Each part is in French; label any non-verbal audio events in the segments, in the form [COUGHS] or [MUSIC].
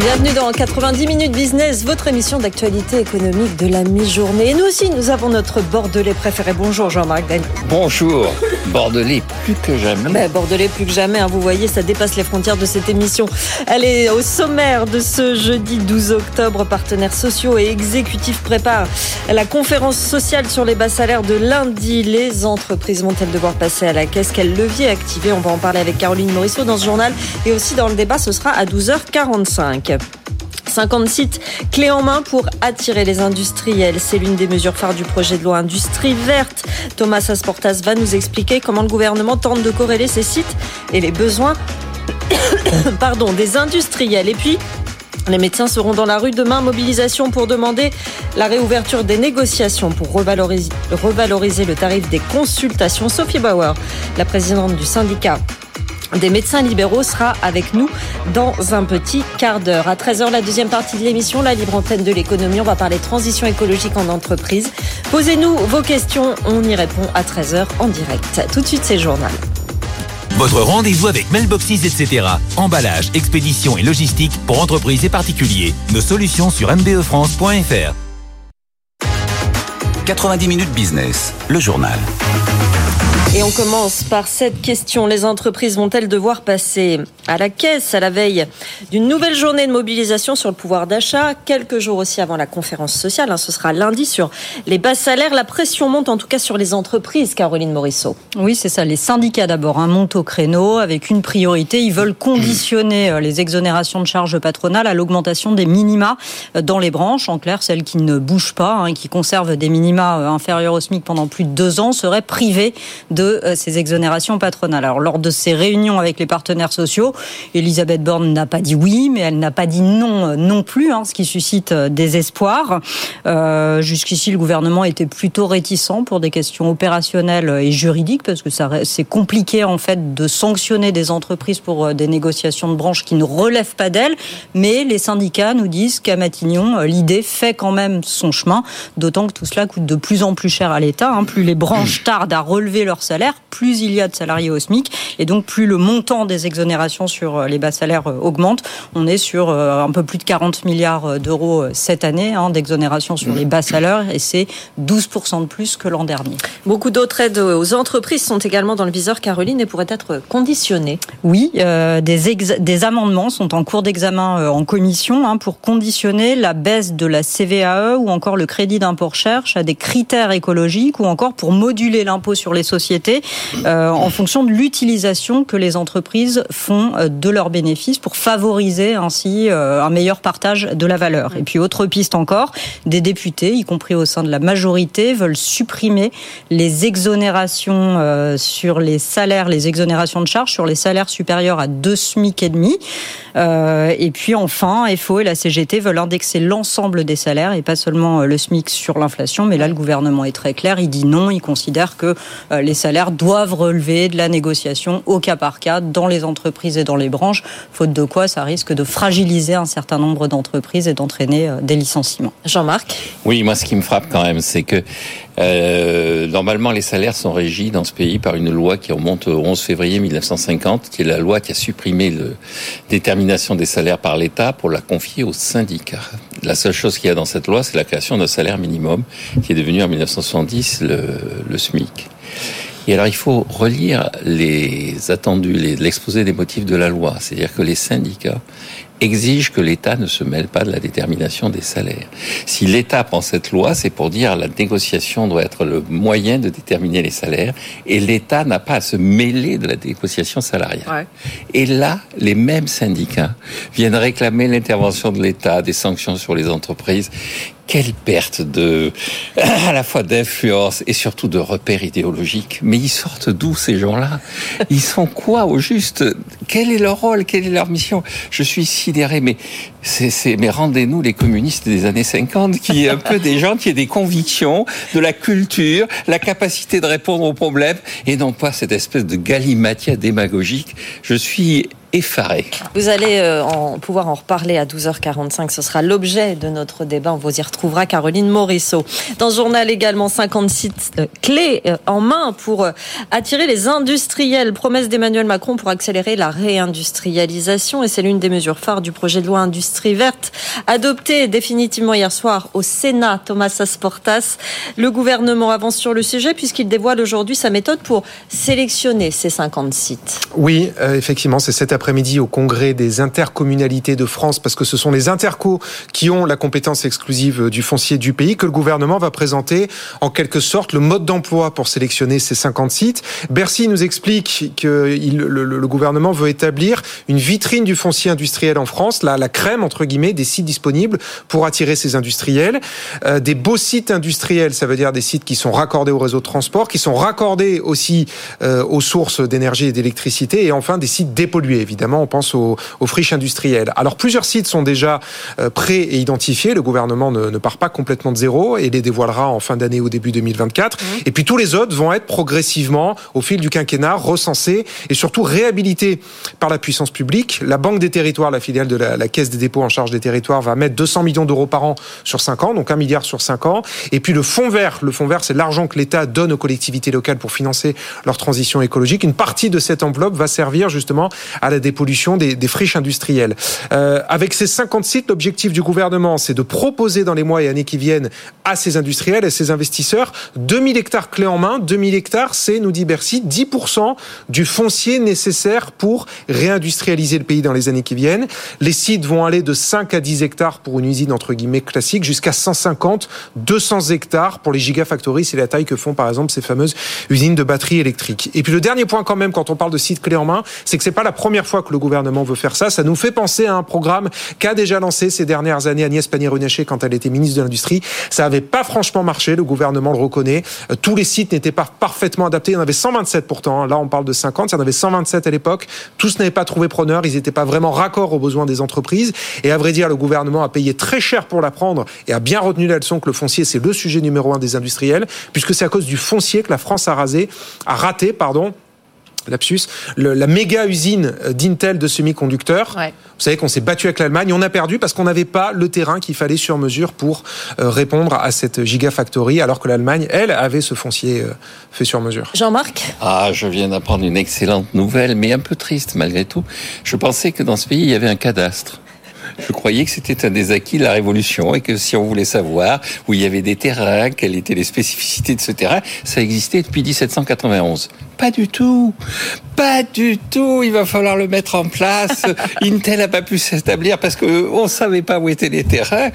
Bienvenue dans 90 minutes business, votre émission d'actualité économique de la mi-journée. Et nous aussi, nous avons notre Bordelais préféré. Bonjour Jean-Marc Daniel. Bonjour, Bordelais plus que jamais. Ben, Bordelais plus que jamais, hein, vous voyez, ça dépasse les frontières de cette émission. Elle est au sommaire de ce jeudi 12 octobre. Partenaires sociaux et exécutifs préparent la conférence sociale sur les bas salaires de lundi. Les entreprises vont-elles devoir passer à la caisse? Quel levier activer? On va en parler avec Caroline Morisseau dans ce journal. Et aussi dans le débat, ce sera à 12h45. 50 sites clés en main pour attirer les industriels. C'est l'une des mesures phares du projet de loi Industrie verte. Thomas Asportas va nous expliquer comment le gouvernement tente de corréler ces sites et les besoins [COUGHS] des industriels. Et puis, les médecins seront dans la rue demain, mobilisation pour demander la réouverture des négociations pour revaloriser le tarif des consultations. Sophie Bauer, la présidente du syndicat des médecins libéraux sera avec nous dans un petit quart d'heure. À 13h, la deuxième partie de l'émission, la libre antenne de l'économie. On va parler transition écologique en entreprise. Posez-nous vos questions. On y répond à 13h en direct. Tout de suite, c'est journal. Votre rendez-vous avec Mailboxes, etc. Emballage, expédition et logistique pour entreprises et particuliers. Nos solutions sur mbefrance.fr. 90 minutes business, le journal. Et on commence par cette question. Les entreprises vont-elles devoir passer à la caisse à la veille d'une nouvelle journée de mobilisation sur le pouvoir d'achat Quelques jours aussi avant la conférence sociale. Hein, ce sera lundi sur les bas salaires. La pression monte en tout cas sur les entreprises, Caroline Morisseau. Oui, c'est ça. Les syndicats d'abord hein, montent au créneau avec une priorité. Ils veulent conditionner euh, les exonérations de charges patronales à l'augmentation des minima euh, dans les branches. En clair, celles qui ne bougent pas, hein, qui conservent des minima euh, inférieurs au SMIC pendant plus de deux ans, seraient privées de ces exonérations patronales. Alors, lors de ces réunions avec les partenaires sociaux, Elisabeth Borne n'a pas dit oui, mais elle n'a pas dit non euh, non plus, hein, ce qui suscite euh, des espoirs. Euh, Jusqu'ici, le gouvernement était plutôt réticent pour des questions opérationnelles et juridiques, parce que c'est compliqué en fait de sanctionner des entreprises pour des négociations de branches qui ne relèvent pas d'elles. Mais les syndicats nous disent qu'à Matignon, l'idée fait quand même son chemin, d'autant que tout cela coûte de plus en plus cher à l'État. Hein. Plus les branches tardent à relever leur salaire, plus il y a de salariés au SMIC et donc plus le montant des exonérations sur euh, les bas salaires euh, augmente. On est sur euh, un peu plus de 40 milliards d'euros cette année hein, d'exonération sur les bas salaires et c'est 12% de plus que l'an dernier. Beaucoup d'autres aides aux entreprises sont également dans le viseur, Caroline, et pourraient être conditionnées. Oui, des, des amendements sont en cours d'examen en commission hein, pour conditionner la baisse de la CVAE ou encore le crédit d'impôt recherche à des critères écologiques ou encore pour moduler l'impôt sur les sociétés euh, en fonction de l'utilisation que les entreprises font de leurs bénéfices pour favoriser ainsi euh, un meilleur partage de la valeur. Et puis autre piste encore, des députés, y compris au sein de la majorité, veulent supprimer les exonérations sur les salaires, les exonérations de charges sur les salaires supérieurs à 2 SMIC et demi. Et puis enfin, FO et la CGT veulent indexer l'ensemble des salaires et pas seulement le SMIC sur l'inflation. Mais là, le gouvernement est très clair, il dit non, il considère que les salaires doivent relever de la négociation au cas par cas dans les entreprises dans les branches, faute de quoi ça risque de fragiliser un certain nombre d'entreprises et d'entraîner euh, des licenciements. Jean-Marc? Oui, moi ce qui me frappe quand même, c'est que euh, normalement les salaires sont régis dans ce pays par une loi qui remonte au 11 février 1950, qui est la loi qui a supprimé la détermination des salaires par l'État pour la confier aux syndicats. La seule chose qu'il y a dans cette loi, c'est la création d'un salaire minimum qui est devenu en 1970 le, le SMIC. Et alors, il faut relire les attendus, l'exposé des motifs de la loi. C'est-à-dire que les syndicats exigent que l'État ne se mêle pas de la détermination des salaires. Si l'État prend cette loi, c'est pour dire la négociation doit être le moyen de déterminer les salaires et l'État n'a pas à se mêler de la négociation salariale. Et là, les mêmes syndicats viennent réclamer l'intervention de l'État, des sanctions sur les entreprises quelle perte de, [CLEARS THROAT] à la fois d'influence et surtout de repères idéologiques. Mais ils sortent d'où ces gens-là? Ils sont quoi au juste? Quel est leur rôle? Quelle est leur mission? Je suis sidéré, mais c'est, mais rendez-nous les communistes des années 50, qui est un peu des gens qui ont des convictions, de la culture, la capacité de répondre aux problèmes, et non pas cette espèce de galimatia démagogique. Je suis effaré. Vous allez euh, en, pouvoir en reparler à 12h45. Ce sera l'objet de notre débat. On vous y retrouvera, Caroline Morisseau. Dans ce journal également, 50 sites euh, clés euh, en main pour attirer les industriels. Promesse d'Emmanuel Macron pour accélérer la réindustrialisation. Et c'est l'une des mesures phares du projet de loi Industrie verte, adopté définitivement hier soir au Sénat. Thomas Asportas. Le gouvernement avance sur le sujet puisqu'il dévoile aujourd'hui sa méthode pour sélectionner ces 50 sites. Oui, effectivement, c'est cette après-midi au congrès des intercommunalités de France, parce que ce sont les intercos qui ont la compétence exclusive du foncier du pays, que le gouvernement va présenter en quelque sorte le mode d'emploi pour sélectionner ces 50 sites. Bercy nous explique que le, gouvernement veut établir une vitrine du foncier industriel en France, la, la crème entre guillemets des sites disponibles pour attirer ces industriels. Euh, des beaux sites industriels, ça veut dire des sites qui sont raccordés au réseau de transport, qui sont raccordés aussi euh, aux sources d'énergie et d'électricité, et enfin des sites dépollués évidemment, on pense aux, friches industrielles. Alors plusieurs sites sont déjà euh, prêts et identifiés. Le gouvernement ne, part pas complètement de zéro et les dévoilera en fin d'année ou début 2024. Mmh. Et puis tous les autres vont être progressivement, au fil du quinquennat, recensés et surtout réhabilités par la puissance publique. La Banque des territoires, la filiale de la, la Caisse des dépôts en charge des territoires, va mettre 200 millions d'euros par an sur 5 ans, donc 1 milliard sur 5 ans. Et puis le fonds vert, le fonds vert, c'est l'argent que l'État donne aux collectivités locales pour financer leur transition écologique. Une partie de cette enveloppe va servir justement à la des pollutions des, friches industrielles. Euh, avec ces 50 sites, l'objectif du gouvernement, c'est de proposer dans les mois et années qui viennent à ces industriels et ces investisseurs 2000 hectares clés en main. 2000 hectares, c'est, nous dit Bercy, 10% du foncier nécessaire pour réindustrialiser le pays dans les années qui viennent. Les sites vont aller de 5 à 10 hectares pour une usine entre guillemets classique jusqu'à 150, 200 hectares pour les gigafactories. C'est la taille que font par exemple ces fameuses usines de batteries électriques. Et puis le dernier point quand même quand on parle de sites clés en main, c'est que c'est pas la première fois que le gouvernement veut faire ça. Ça nous fait penser à un programme qu'a déjà lancé ces dernières années Agnès Pannier-Runacher quand elle était ministre de l'Industrie. Ça n'avait pas franchement marché, le gouvernement le reconnaît. Euh, tous les sites n'étaient pas parfaitement adaptés. Il y en avait 127 pourtant. Hein. Là, on parle de 50. Il y en avait 127 à l'époque. Tous n'avaient pas trouvé preneur. Ils n'étaient pas vraiment raccords aux besoins des entreprises. Et à vrai dire, le gouvernement a payé très cher pour l'apprendre et a bien retenu la leçon que le foncier, c'est le sujet numéro un des industriels, puisque c'est à cause du foncier que la France a rasé, a raté, pardon, lapsus, la méga usine d'Intel de semi-conducteurs. Vous savez qu'on s'est battu avec l'Allemagne, on a perdu parce qu'on n'avait pas le terrain qu'il fallait sur mesure pour euh, répondre à cette gigafactory, alors que l'Allemagne, elle, avait ce foncier euh, fait sur mesure. Jean-Marc? Ah, je viens d'apprendre une excellente nouvelle, mais un peu triste malgré tout. Je pensais que dans ce pays, il y avait un cadastre. Je croyais que c'était un des acquis de la Révolution et que si on voulait savoir où il y avait des terrains, quelles étaient les spécificités de ce terrain, ça existait depuis 1791. Pas du tout. Pas du tout. Il va falloir le mettre en place. [LAUGHS] Intel n'a pas pu s'établir parce que on savait pas où étaient les terrains.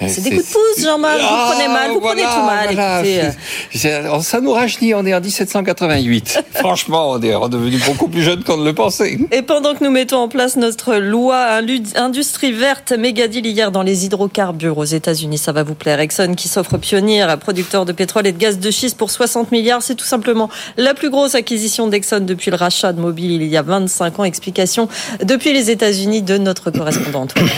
C'est des coups de pouce, Jean-Marc. vous ah, prenez mal. Vous prenez tout mal. Ça nous rajeunit. On est en 1788. [LAUGHS] Franchement, on est redevenu beaucoup plus jeune qu'on ne le pensait. Et pendant que nous mettons en place notre loi industrie verte, méga deal hier dans les hydrocarbures aux États-Unis, ça va vous plaire. Exxon qui s'offre pionnier, producteur de pétrole et de gaz de schiste pour 60 milliards. C'est tout simplement la plus grosse acquisition d'Exxon depuis le rachat de Mobile il y a 25 ans. Explication depuis les États-Unis de notre correspondant Antoine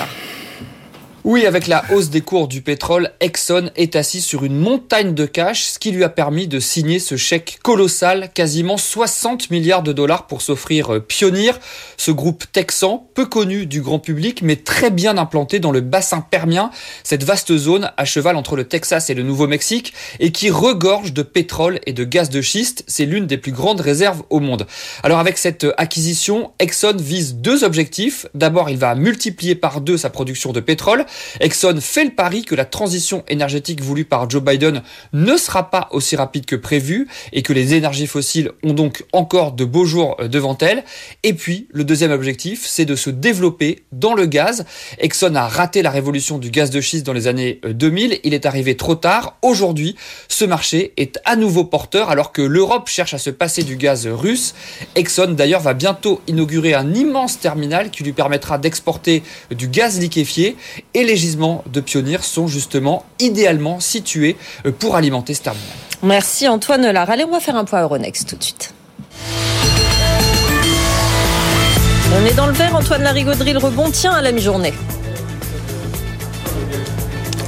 oui, avec la hausse des cours du pétrole, Exxon est assis sur une montagne de cash, ce qui lui a permis de signer ce chèque colossal, quasiment 60 milliards de dollars pour s'offrir euh, Pioneer, ce groupe texan, peu connu du grand public, mais très bien implanté dans le bassin permien, cette vaste zone à cheval entre le Texas et le Nouveau-Mexique, et qui regorge de pétrole et de gaz de schiste. C'est l'une des plus grandes réserves au monde. Alors avec cette acquisition, Exxon vise deux objectifs. D'abord, il va multiplier par deux sa production de pétrole, Exxon fait le pari que la transition énergétique voulue par Joe Biden ne sera pas aussi rapide que prévu et que les énergies fossiles ont donc encore de beaux jours euh, devant elles. Et puis, le deuxième objectif, c'est de se développer dans le gaz. Exxon a raté la révolution du gaz de schiste dans les années 2000. Euh, Il est arrivé trop tard. Aujourd'hui, ce marché est à nouveau porteur alors que l'Europe cherche à se passer du gaz russe. Exxon d'ailleurs va bientôt inaugurer un immense terminal qui lui permettra d'exporter du gaz liquéfié les gisements de Pionnier sont justement idéalement situés euh, pour alimenter ce terminal. Merci Antoine Lar. Allez, on va faire un point Euronext tout de suite. On est dans le vert, Antoine Larigauderie, le rebond tient à la mi-journée.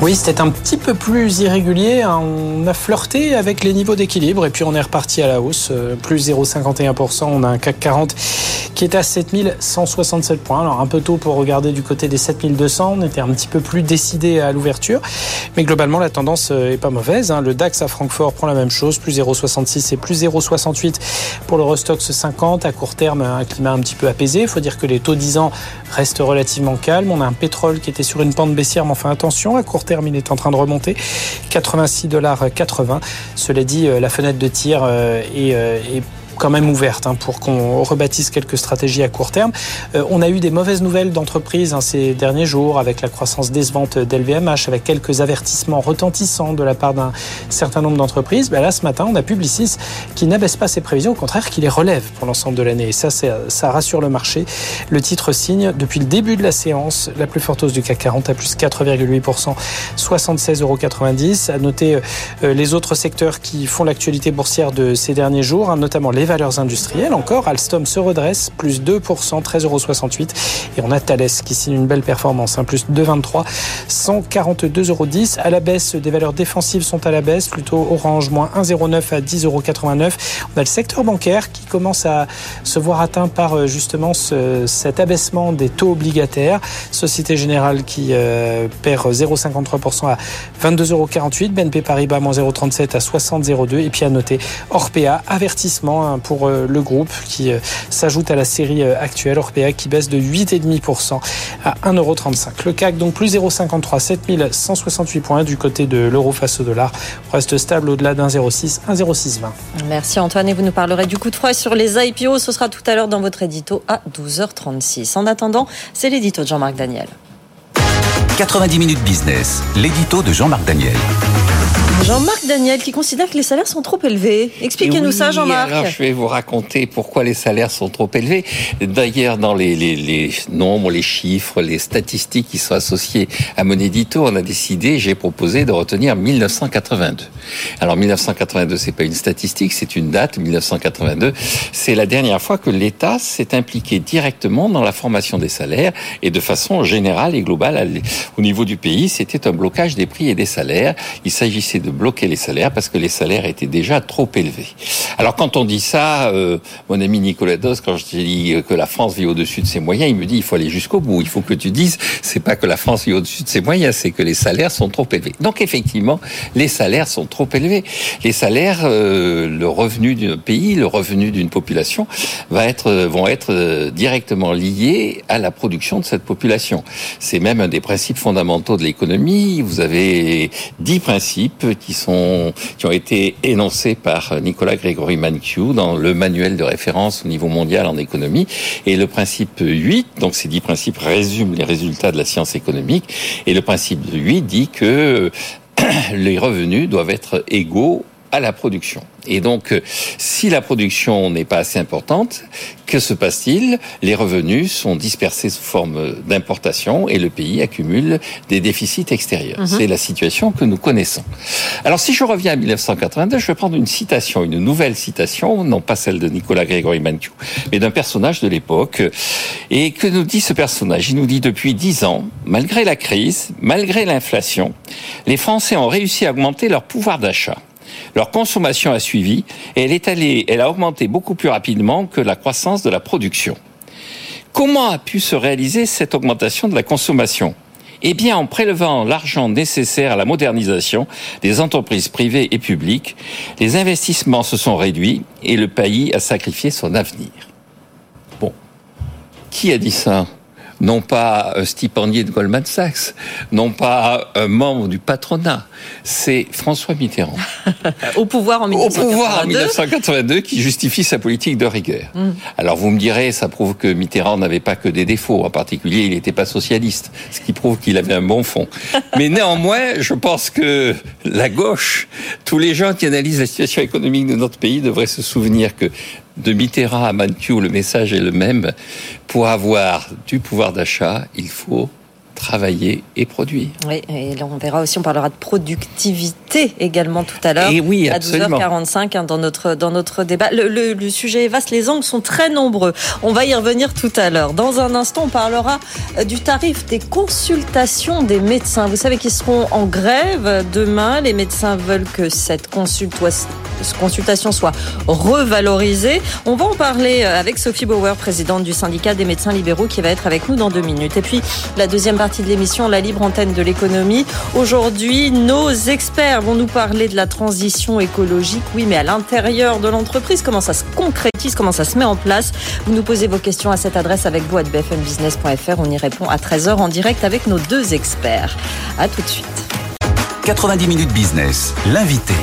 Oui, c'était un petit peu plus irrégulier. Hein. On a flirté avec les niveaux d'équilibre et puis on est reparti à la hausse. Euh, plus 0,51%. On a un CAC 40 qui est à 7167 points. Alors un peu tôt pour regarder du côté des 7200. On était un petit peu plus décidé à l'ouverture. Mais globalement, la tendance euh, est pas mauvaise. Hein. Le DAX à Francfort prend la même chose. Plus 0,66 et plus 0,68 pour le Rostox 50. À court terme, un climat un petit peu apaisé. Il faut dire que les taux 10 ans restent relativement calmes. On a un pétrole qui était sur une pente baissière, mais enfin attention, à court terme, il est en train de remonter. 86 dollars 80. Cela dit, euh, la fenêtre de tir euh, est, euh, est quand même ouverte hein, pour qu'on rebâtisse quelques stratégies à court terme. Euh, on a eu des mauvaises nouvelles d'entreprises hein, ces derniers jours avec la croissance décevante d'LVMH, avec quelques avertissements retentissants de la part d'un certain nombre d'entreprises. Ben là, ce matin, on a Publicis qui n'abaisse pas ses prévisions, au contraire, qui les relève pour l'ensemble de l'année. Et ça, ça rassure le marché. Le titre signe depuis le début de la séance la plus forte hausse du CAC 40 à plus 4,8%, 76,90 euros. À noter euh, les autres secteurs qui font l'actualité boursière de ces derniers jours, hein, notamment les valeurs industrielles. Encore, Alstom se redresse, plus 2%, 13,68 euros. Et on a Thales qui signe une belle performance, un plus 2,23, 142,10 euros. À la baisse, des valeurs défensives sont à la baisse, plutôt Orange, moins 1,09 à 10,89 euros. On a le secteur bancaire qui commence à se voir atteint par euh, justement ce, cet abaissement des taux obligataires. Société Générale qui euh, perd 0,53% à 22,48 euros. BNP Paribas, moins 0,37 à 60,02. Et puis à noter Orpea, avertissement Hein, pour euh, le groupe qui euh, s'ajoute à la série euh, actuelle Orpea qui baisse de 8,5% à 1,35€. Le CAC donc plus 0,53, 7168 points du côté de l'euro face au dollar. reste stable au-delà d'un 0,6, 1,0620. Merci Antoine et vous nous parlerez du coup de froid sur les IPO. Ce sera tout à l'heure dans votre édito à 12h36. En attendant, c'est l'édito de Jean-Marc Daniel. 90 minutes business, l'édito de Jean-Marc Daniel. Jean-Marc Daniel qui considère que les salaires sont trop élevés. Expliquez-nous ça, Jean-Marc. Alors, je vais vous raconter pourquoi les salaires sont trop élevés. D'ailleurs, dans les, les, les, nombres, les chiffres, les statistiques qui sont associés à mon édito, on a décidé, j'ai proposé de retenir 1982. Alors, 1982, c'est pas une statistique, c'est une date. 1982, c'est la dernière fois que l'État s'est impliqué directement dans la formation des salaires et de façon générale et globale au niveau du pays. C'était un blocage des prix et des salaires. Il s'agissait de bloquer les salaires parce que les salaires étaient déjà trop élevés. Alors quand on dit ça, euh, mon ami Nicolas Dos, quand je dis que la France vit au-dessus de ses moyens, il me dit il faut aller jusqu'au bout. Il faut que tu dises c'est pas que la France vit au-dessus de ses moyens, c'est que les salaires sont trop élevés. Donc effectivement, les salaires sont trop élevés. Les salaires, euh, le revenu d'un pays, le revenu d'une population va être, vont être euh, directement liés à la production de cette population. C'est même un des principes fondamentaux de l'économie. Vous avez dix principes qui sont qui ont été énoncés par Nicolas Grégory Mankiw dans le manuel de référence au niveau mondial en économie. Et le principe 8, donc ces dix principes résument les résultats de la science économique. Et le principe 8 dit que [CLEARS THROAT] les revenus doivent être égaux à la production. Et donc, euh, si la production n'est pas assez importante, que se passe-t-il? Les revenus sont dispersés sous forme d'importation et le pays accumule des déficits extérieurs. Mhm. C'est la situation que nous connaissons. Alors, si je reviens à 1982, je vais prendre une citation, une nouvelle citation, non pas celle de Nicolas Grégory Mankiw, mais d'un personnage de l'époque. Et que nous dit ce personnage? Il nous dit depuis dix ans, malgré la crise, malgré l'inflation, les Français ont réussi à augmenter leur pouvoir d'achat. Leur consommation a suivi et elle est allée, elle a augmenté beaucoup plus rapidement que la croissance de la production. Comment a pu se réaliser cette augmentation de la consommation? Eh bien, en prélevant l'argent nécessaire à la modernisation des entreprises privées et publiques, les investissements se sont réduits et le pays a sacrifié son avenir. Bon. Qui a dit ça? Non pas un stipendié de Goldman Sachs, non pas un membre du patronat, c'est François Mitterrand. [LAUGHS] Au pouvoir en 1982. Au pouvoir en 1982 qui justifie sa politique de rigueur. Mm. Alors vous me direz, ça prouve que Mitterrand n'avait pas que des défauts, en particulier il n'était pas socialiste, ce qui prouve qu'il avait un bon fond. [LAUGHS] Mais néanmoins, je pense que la gauche, tous les gens qui analysent la situation économique de notre pays devraient se souvenir que de Mitterrand à Mankiw, le message est le même. Pour avoir du pouvoir d'achat, il faut travailler et produire. Oui, et là on verra aussi, on parlera de productivité également tout à l'heure. Et oui, à 12h45 hein, dans notre dans notre débat. Le, le, le, sujet est vaste, les angles sont très nombreux. On va y revenir tout à l'heure. Dans un instant, on parlera euh, du tarif des consultations des médecins. Vous savez qu'ils seront en grève demain. Les médecins veulent que cette consultation soit revalorisée. On va en parler euh, avec Sophie Bauer, présidente du syndicat des médecins libéraux, qui va être avec nous dans deux minutes. Et puis la deuxième partie de l'émission, la libre antenne de l'économie. Aujourd'hui, nos experts vont nous parler de la transition écologique. Oui, mais à l'intérieur de l'entreprise, comment ça se concrétise, comment ça se met en place? Vous nous posez vos questions à cette adresse avec vous à bfmbusiness.fr. On y répond à 13h en direct avec nos deux experts. À tout de suite. 90 minutes business, l'invité.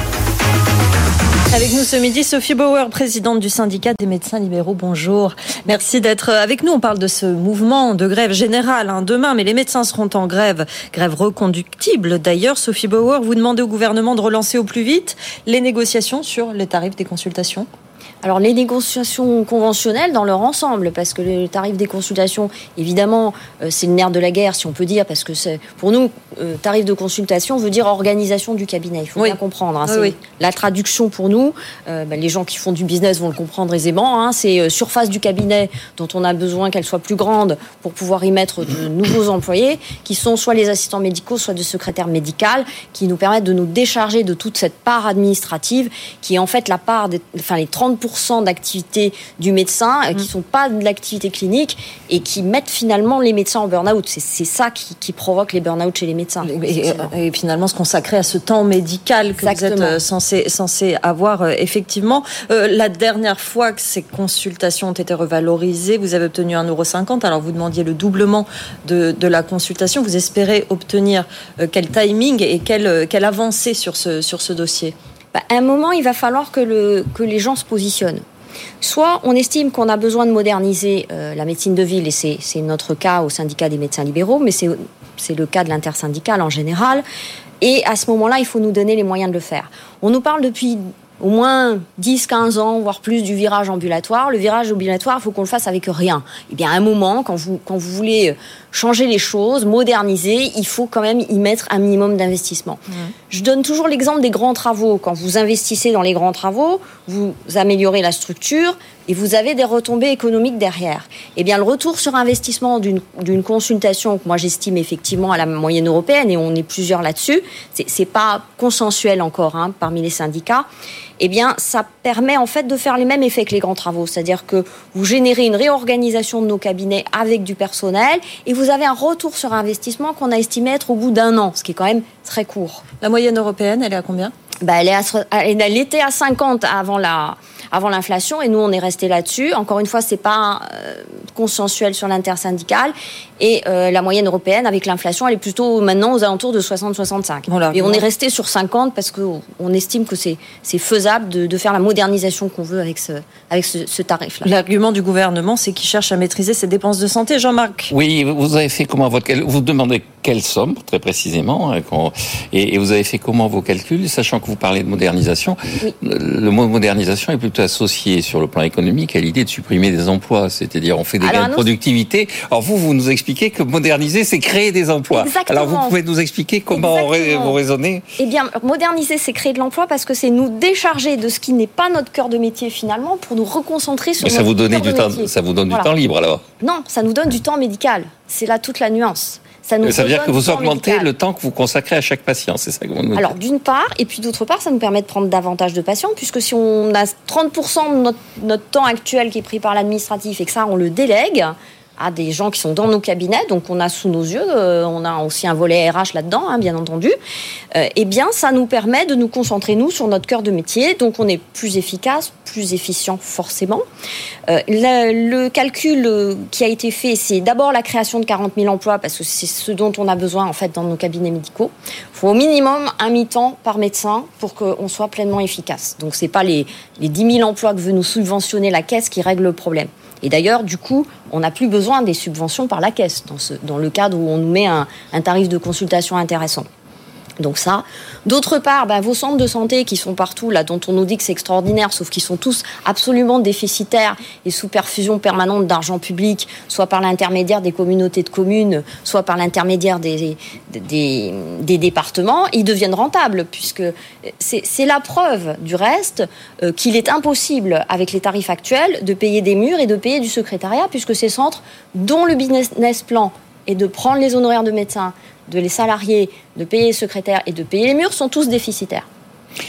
Avec nous ce midi, Sophie Bauer, présidente du syndicat des médecins libéraux. Bonjour. Merci d'être avec nous. On parle de ce mouvement de grève générale hein, demain, mais les médecins seront en grève, grève reconductible. D'ailleurs, Sophie Bauer, vous demandez au gouvernement de relancer au plus vite les négociations sur les tarifs des consultations? Alors les négociations conventionnelles dans leur ensemble, parce que le tarif des consultations, évidemment, euh, c'est le nerf de la guerre, si on peut dire, parce que c'est pour nous, euh, tarif de consultation veut dire organisation du cabinet. Il faut bien comprendre. Hein, c'est La traduction pour nous, euh, ben, les gens qui font du business vont le comprendre aisément. Hein, c'est surface du cabinet dont on a besoin qu'elle soit plus grande pour pouvoir y mettre de [COUGHS] nouveaux employés, qui sont soit les assistants médicaux, soit de secrétaires médicales, qui nous permettent de nous décharger de toute cette part administrative, qui est en fait la part, des, enfin les 30% d'activité du médecin euh, qui ne mm. sont pas de l'activité clinique et qui mettent finalement les médecins en burn-out. C'est ça qui, provoque les burn-out chez les médecins. Et, finalement se consacrer à ce temps médical que vous êtes euh, censé, censé avoir euh, effectivement. la dernière fois que ces consultations ont été revalorisées, vous avez obtenu 1,50€. Alors vous demandiez le doublement de, de la consultation. Vous espérez obtenir quel timing et quelle, quelle avancée sur ce, sur ce dossier? Bah, à un moment, il va falloir que, le, que les gens se positionnent. Soit on estime qu'on a besoin de moderniser euh, la médecine de ville, et c'est notre cas au syndicat des médecins libéraux, mais c'est le cas de l'intersyndicale en général. Et à ce moment-là, il faut nous donner les moyens de le faire. On nous parle depuis au moins 10, 15 ans, voire plus du virage ambulatoire. Le virage ambulatoire, il faut qu'on le fasse avec rien. Eh bien, à un moment, quand vous, quand vous voulez changer les choses, moderniser, il faut quand même y mettre un minimum d'investissement. Je donne toujours l'exemple des grands travaux. Quand vous investissez dans les grands travaux, vous améliorez la structure et vous avez des retombées économiques derrière. Eh bien, le retour sur investissement d'une consultation, que moi j'estime effectivement à la moyenne européenne, et on est plusieurs là-dessus, c'est pas consensuel encore hein, parmi les syndicats, eh bien, ça permet en fait de faire les mêmes effets que les grands travaux. C'est-à-dire que vous générez une réorganisation de nos cabinets avec du personnel et vous avez un retour sur investissement qu'on a estimé être au bout d'un an, ce qui est quand même très court. La moyenne européenne, elle est à combien? Bah, elle, est à, elle était à 50 avant la, avant l'inflation et nous on est resté là-dessus. Encore une fois, c'est pas euh, consensuel sur l'intersyndicale et euh, la moyenne européenne avec l'inflation, elle est plutôt maintenant aux alentours de 60-65. et on est resté sur 50 parce qu'on estime que c'est faisable de, de, faire la modernisation qu'on veut avec ce, avec ce, ce tarif-là. L'argument du gouvernement, c'est qu'il cherche à maîtriser ses dépenses de santé, Jean-Marc. Oui, vous avez fait comment votre vous demandez quelle somme très précisément hein, et, vous avez fait comment vos calculs, sachant que vous parlez de modernisation. Le mot modernisation est plutôt associé sur le plan économique à l'idée de supprimer des emplois, c'est-à-dire on fait des gains de productivité. Alors vous, vous nous expliquez que moderniser, c'est créer des emplois. Exactement. Alors vous pouvez nous expliquer comment vous raisonnez Eh bien, moderniser, c'est créer de l'emploi parce que c'est nous décharger de ce qui n'est pas notre cœur de métier finalement pour nous reconcentrer sur. Mais ça vous donne du temps, ça vous donne du temps libre alors Non, ça nous donne du temps médical. C'est là toute la nuance. Ça, nous ça veut dire que vous augmentez le temps que vous consacrez à chaque patient, c'est ça que vous nous dites. Alors d'une part, et puis d'autre part, ça nous permet de prendre davantage de patients, puisque si on a 30% de notre, notre temps actuel qui est pris par l'administratif et que ça, on le délègue, à des gens qui sont dans nos cabinets, donc on a sous nos yeux, euh, on a aussi un volet RH là-dedans, hein, bien entendu, euh, eh bien ça nous permet de nous concentrer, nous, sur notre cœur de métier, donc on est plus efficace, plus efficient forcément. Euh, le, calcul qui a été fait, c'est d'abord la création de 40 000 emplois, parce que c'est ce dont on a besoin en fait dans nos cabinets médicaux. Il faut au minimum un mi-temps par médecin pour qu'on soit pleinement efficace. Donc c'est pas les, les 10 000 emplois que veut nous subventionner la caisse qui règle le problème. Et d'ailleurs, du coup, on n'a plus besoin des subventions par la caisse dans, le cadre où on nous met un, tarif de consultation intéressant. Donc ça. D'autre part, bah, vos centres de santé qui sont partout, là, dont on nous dit que c'est extraordinaire, sauf qu'ils sont tous absolument déficitaires et sous perfusion permanente d'argent public, soit par l'intermédiaire des communautés de communes, soit par l'intermédiaire des, départements, ils deviennent rentables, puisque c'est la preuve du reste euh, qu'il est impossible, avec les tarifs actuels, de payer des murs et de payer du secrétariat, puisque ces centres, dont le business plan est de prendre les honoraires de médecins, de les salariés, de payer les secrétaires et de payer les murs sont tous déficitaires.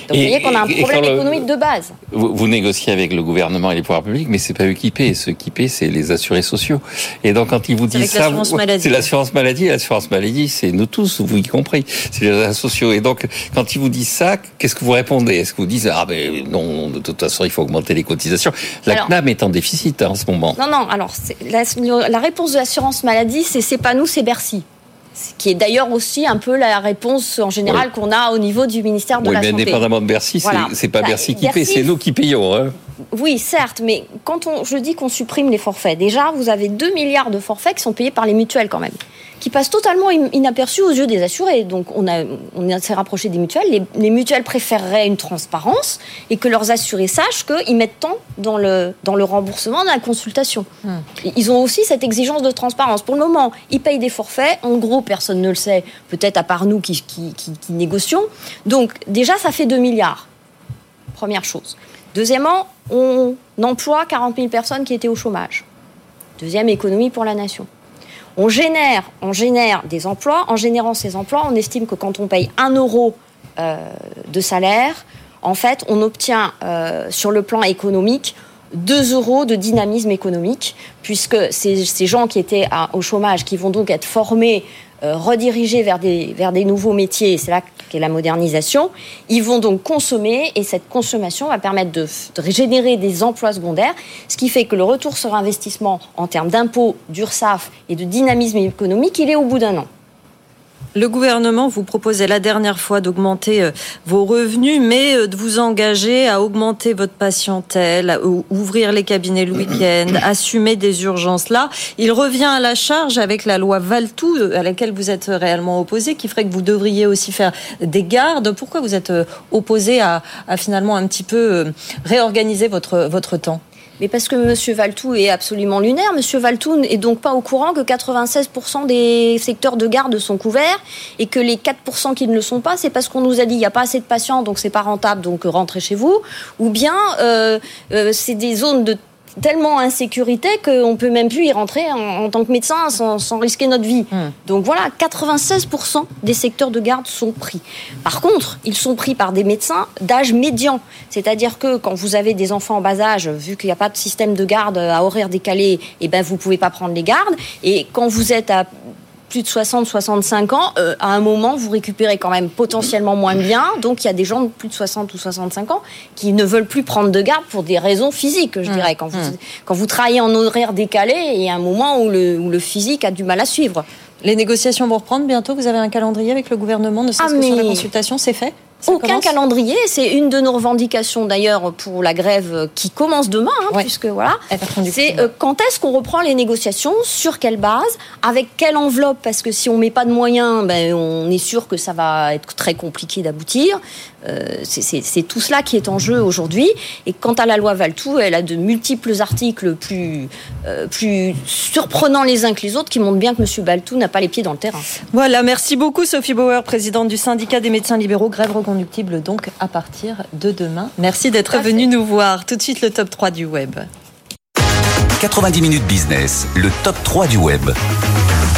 Donc vous voyez qu'on a un problème économique de base. Vous, négociez avec le gouvernement et les pouvoirs publics, mais c'est pas eux qui paient. Ceux qui paient, c'est les assurés sociaux. Et donc quand ils vous disent ça, c'est l'assurance maladie. L'assurance maladie, c'est nous tous, vous y compris. C'est les assurés sociaux. Et donc quand ils vous disent ça, qu'est-ce que vous répondez? Est-ce que vous dites ah ben non, de toute façon il faut augmenter les cotisations La CNAM est en déficit hein, en ce moment. Non non. Alors la, la réponse de l'assurance maladie, c'est c'est pas nous, c'est Bercy qui est d'ailleurs aussi un peu la réponse en général qu'on a au niveau du ministère de la mais Santé. indépendamment de Bercy, c'est pas bah, Bercy qui paie, c'est nous qui payons. Hein. Oui, certes, mais quand on, je dis qu'on supprime les forfaits, déjà, vous avez 2 milliards de forfaits qui sont payés par les mutuelles quand même qui passe totalement inaperçu aux yeux des assurés. Donc on, a, on s'est rapproché des mutuelles. Les, mutuelles préféreraient une transparence et que leurs assurés sachent qu'ils mettent tant dans le, dans le remboursement de la consultation. Hmm. Ils ont aussi cette exigence de transparence. Pour le moment, ils payent des forfaits. En gros, personne ne le sait, peut-être à part nous qui, qui, qui, qui négocions. Donc déjà, ça fait 2 milliards. Première chose. Deuxièmement, on emploie 40 000 personnes qui étaient au chômage. Deuxième économie pour la nation. On génère, on génère des emplois. En générant ces emplois, on estime que quand on paye 1 euro euh, de salaire, en fait, on obtient euh, sur le plan économique 2 euros de dynamisme économique, puisque ces, gens qui étaient au chômage, qui vont donc être formés redirigés vers des, vers des nouveaux métiers, c'est là qu'est la modernisation, ils vont donc consommer et cette consommation va permettre de, de générer des emplois secondaires, ce qui fait que le retour sur investissement en termes d'impôts, d'URSAF et de dynamisme économique, il est au bout d'un an. Le gouvernement vous proposait la dernière fois d'augmenter euh, vos revenus, mais euh, de vous engager à augmenter votre patientèle, à ouvrir les cabinets le week-end, [COUGHS] assumer des urgences là. Il revient à la charge avec la loi Valtou, euh, à laquelle vous êtes réellement opposé, qui ferait que vous devriez aussi faire des gardes. Pourquoi vous êtes opposé à, à finalement un petit peu réorganiser votre, votre temps? Mais parce que M. Valtou est absolument lunaire. M. Valtou n'est donc pas au courant que 96% des secteurs de garde sont couverts et que les 4% qui ne le sont pas, c'est parce qu'on nous a dit il n'y a pas assez de patients, donc c'est pas rentable, donc rentrez chez vous. Ou bien euh, euh, c'est des zones de tellement insécurité qu'on peut même plus y rentrer en, tant que médecin sans, risquer notre vie. Hmm. Donc voilà, 96% des secteurs de garde sont pris. Par contre, ils sont pris par des médecins d'âge médian. C'est-à-dire que quand vous avez des enfants en bas âge, vu qu'il n'y a pas de système de garde à horaire décalé, eh ben vous pouvez pas prendre les gardes. Et quand vous êtes à plus de 60, 65 ans, euh, à un moment, vous récupérez quand même potentiellement moins bien. Donc, il y a des gens de plus de 60 ou 65 ans qui ne veulent plus prendre de garde pour des raisons physiques, je mmh. dirais. Quand vous, mmh. quand vous travaillez en horaire décalé, il y a un moment où le, où le physique a du mal à suivre. Les négociations vont reprendre bientôt. Vous avez un calendrier avec le gouvernement, ne serait-ce ah, que sur la consultation, c'est fait? Aucun calendrier. C'est une de nos revendications d'ailleurs pour la grève qui commence demain, hein, puisque voilà. C'est euh, quand est-ce qu'on reprend les négociations, sur quelle base, avec quelle enveloppe, parce que si on met pas de moyens, ben, on est sûr que ça va être très compliqué d'aboutir. Euh, c'est tout cela qui est en jeu aujourd'hui. Et quant à la loi Valtou, elle a de multiples articles plus, euh, plus surprenants les uns que les autres qui montrent bien que M. Valtou n'a pas les pieds dans le terrain. Voilà, merci beaucoup Sophie Bauer, présidente du syndicat des médecins libéraux, grève reconductible donc à partir de demain. Merci d'être venu nous voir. Tout de suite le top 3 du web. 90 minutes business, le top 3 du web.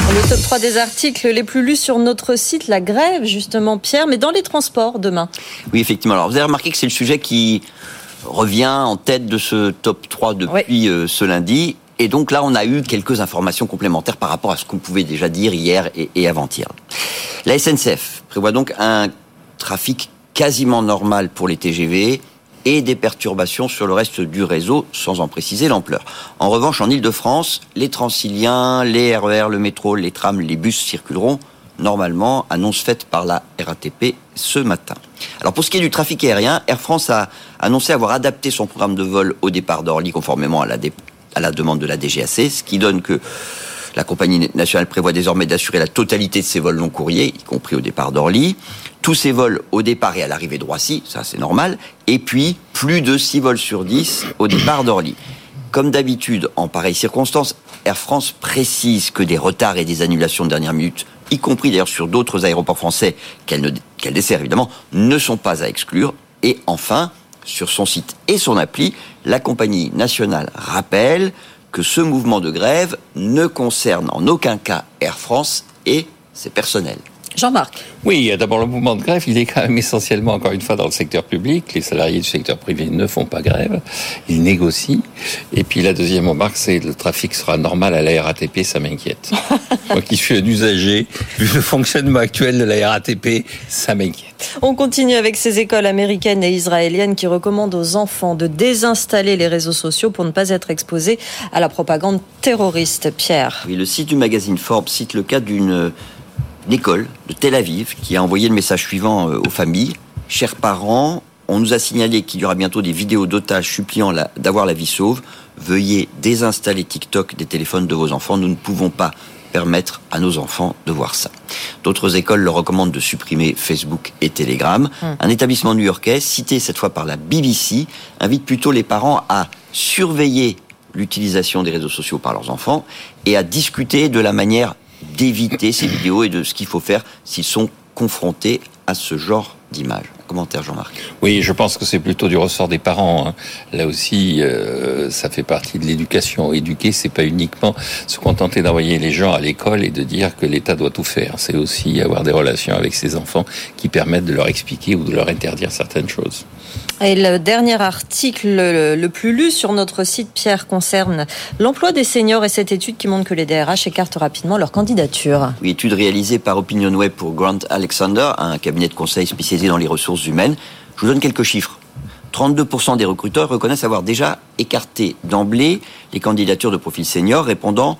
Le top 3 des articles les plus lus sur notre site, la grève, justement, Pierre, mais dans les transports demain. Oui, effectivement. Alors, vous avez remarqué que c'est le sujet qui revient en tête de ce top 3 depuis euh, ce lundi. Et donc là, on a eu quelques informations complémentaires par rapport à ce qu'on pouvait déjà dire hier et, et avant-hier. La SNCF prévoit donc un trafic quasiment normal pour les TGV et des perturbations sur le reste du réseau, sans en préciser l'ampleur. En revanche, en Ile-de-France, les Transiliens, les RER, e le métro, les trams, les bus circuleront normalement, annonce faite par la RATP ce matin. Alors pour ce qui est du trafic aérien, Air France a annoncé avoir adapté son programme de vol au départ d'Orly conformément à la, demande de la DGAC, ce qui donne que La compagnie nationale prévoit désormais d'assurer la totalité de ses vols long courriers, y compris au départ d'Orly. Tous ces vols au départ et à l'arrivée de Roissy, ça c'est normal. Et puis, plus de 6 vols sur 10 au départ d'Orly. Comme d'habitude, en pareilles circonstances, Air France précise que des retards et des annulations de dernière minute, y compris d'ailleurs sur d'autres aéroports français qu'elle dessert évidemment, ne sont pas à exclure. Et enfin, sur son site et son appli, la compagnie nationale rappelle que ce mouvement de grève ne concerne en aucun cas Air France et ses personnels. Jean-Marc. Oui, d'abord le mouvement de grève, il est quand même essentiellement, encore une fois, dans le secteur public. Les salariés du secteur privé ne font pas grève, ils négocient. Et puis la deuxième remarque, c'est le trafic sera normal à la RATP, ça m'inquiète. [LAUGHS] Moi qui suis un usager, vu le fonctionnement actuel de la RATP, ça m'inquiète. On continue avec ces écoles américaines et israéliennes qui recommandent aux enfants de désinstaller les réseaux sociaux pour ne pas être exposés à la propagande terroriste. Pierre. Oui, le site du magazine Forbes cite le cas d'une l'école de Tel Aviv qui a envoyé le message suivant euh, aux familles. Chers parents, on nous a signalé qu'il y aura bientôt des vidéos d'otages suppliant d'avoir la vie sauve. Veuillez désinstaller TikTok des téléphones de vos enfants. Nous ne pouvons pas permettre à nos enfants de voir ça. D'autres écoles leur recommandent de supprimer Facebook et Telegram. Hmm. Un établissement new-yorkais, cité cette fois par la BBC, invite plutôt les parents à surveiller l'utilisation des réseaux sociaux par leurs enfants et à discuter de la manière d'éviter ces vidéos et de ce qu'il faut faire s'ils sont confrontés à ce genre d'image. Commentaire Jean-Marc. Oui, je pense que c'est plutôt du ressort des parents. Hein. Là aussi, euh, ça fait partie de l'éducation. Éduquer, c'est pas uniquement se contenter d'envoyer les gens à l'école et de dire que l'État doit tout faire. C'est aussi avoir des relations avec ses enfants qui permettent de leur expliquer ou de leur interdire certaines choses. Et le dernier article le plus lu sur notre site, Pierre, concerne l'emploi des seniors et cette étude qui montre que les DRH écartent rapidement leur candidature. Oui, étude réalisée par Opinion Web pour Grant Alexander, un cabinet de conseil spécialisé dans les ressources humaines. Je vous donne quelques chiffres. 32% des recruteurs reconnaissent avoir déjà écarté d'emblée les candidatures de profils seniors répondant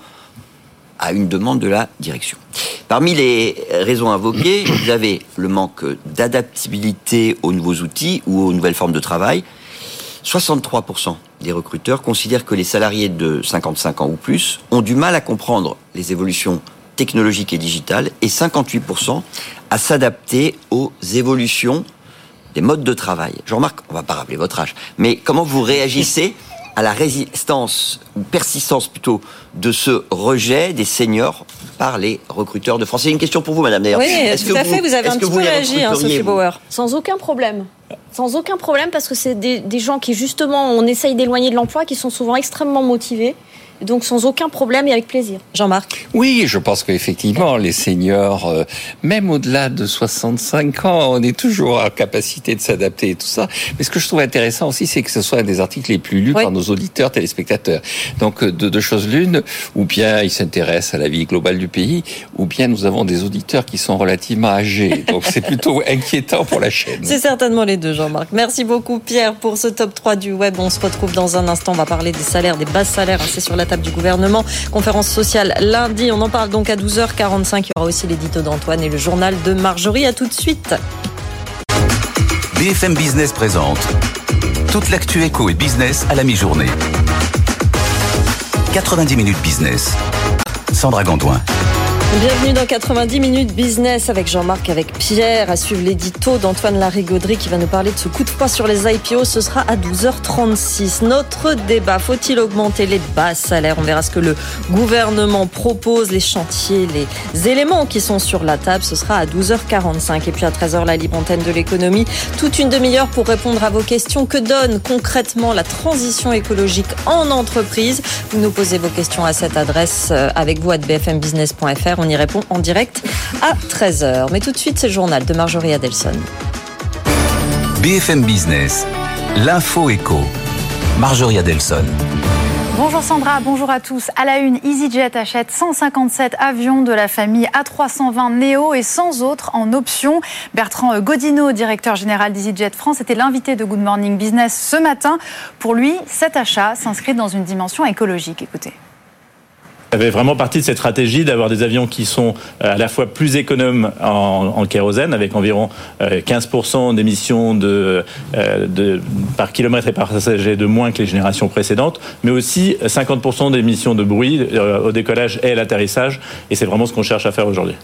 à une demande de la direction. Parmi les raisons invoquées, [COUGHS] vous avez le manque d'adaptabilité aux nouveaux outils ou aux nouvelles formes de travail. 63% des recruteurs considèrent que les salariés de 55 ans ou plus ont du mal à comprendre les évolutions technologiques et digitales et 58% à s'adapter aux évolutions des modes de travail. Jean-Marc, on va pas rappeler votre âge, mais comment vous réagissez à la résistance, ou persistance plutôt, de ce rejet des seniors par les recruteurs de France? C'est une question pour vous, madame, d'ailleurs. Oui, tout à fait, vous avez un petit peu réagi, hein, Sophie Bauer. Sans aucun problème. Sans aucun problème, parce que c'est des, des gens qui, justement, on essaye d'éloigner de l'emploi, qui sont souvent extrêmement motivés donc sans aucun problème et avec plaisir. Jean-Marc Oui, je pense qu'effectivement, les seniors, euh, même au-delà de 65 ans, on est toujours en capacité de s'adapter et tout ça. Mais ce que je trouve intéressant aussi, c'est que ce soit des articles les plus lus par nos auditeurs, téléspectateurs. Donc, euh, de deux choses l'une, ou bien ils s'intéressent à la vie globale du pays, ou bien nous avons des auditeurs qui sont relativement âgés. [LAUGHS] Donc, c'est plutôt inquiétant pour la chaîne. C'est certainement les deux, Jean-Marc. Merci beaucoup, Pierre, pour ce top 3 du web. On se retrouve dans un instant. On va parler des salaires, des bas salaires. Hein, c'est sur la table du gouvernement. Conférence sociale lundi. On en parle donc à 12h45. Il y aura aussi l'édito d'Antoine et le journal de Marjorie. À tout de suite. BFM Business présente toute l'actu éco et business à la mi-journée. 90 minutes business. Sandra Gandoin. Bienvenue dans 90 minutes business avec Jean-Marc, avec Pierre, à suivre l'édito d'Antoine Larigauderie qui va nous parler de ce coup de poing sur les IPO. Ce sera à 12h36. Notre débat, faut-il augmenter les bas salaires? On verra ce que le gouvernement propose, les chantiers, les éléments qui sont sur la table. Ce sera à 12h45. Et puis à 13h, la libre antenne de l'économie. Toute une demi-heure pour répondre à vos questions. Que donne concrètement la transition écologique en entreprise? Vous nous posez vos questions à cette adresse euh, avec vous à bfmbusiness.fr. On y répond en direct à 13h. Mais tout de suite, c'est le journal de Marjorie Adelson. BFM Business, l'info éco. Marjorie Adelson. Bonjour Sandra, bonjour à tous. À la une, EasyJet achète 157 avions de la famille A320 Neo et 100 autres en option. Bertrand Godino, directeur général d'EasyJet France, était l'invité de Good Morning Business ce matin. Pour lui, cet achat s'inscrit dans une dimension écologique. Écoutez. Ça fait vraiment partie de cette stratégie d'avoir des avions qui sont à la fois plus économes en, kérosène, avec environ 15% d'émissions de, de, par kilomètre et par passager de moins que les générations précédentes, mais aussi 50% d'émissions de bruit au décollage et à l'atterrissage. Et c'est vraiment ce qu'on cherche à faire aujourd'hui.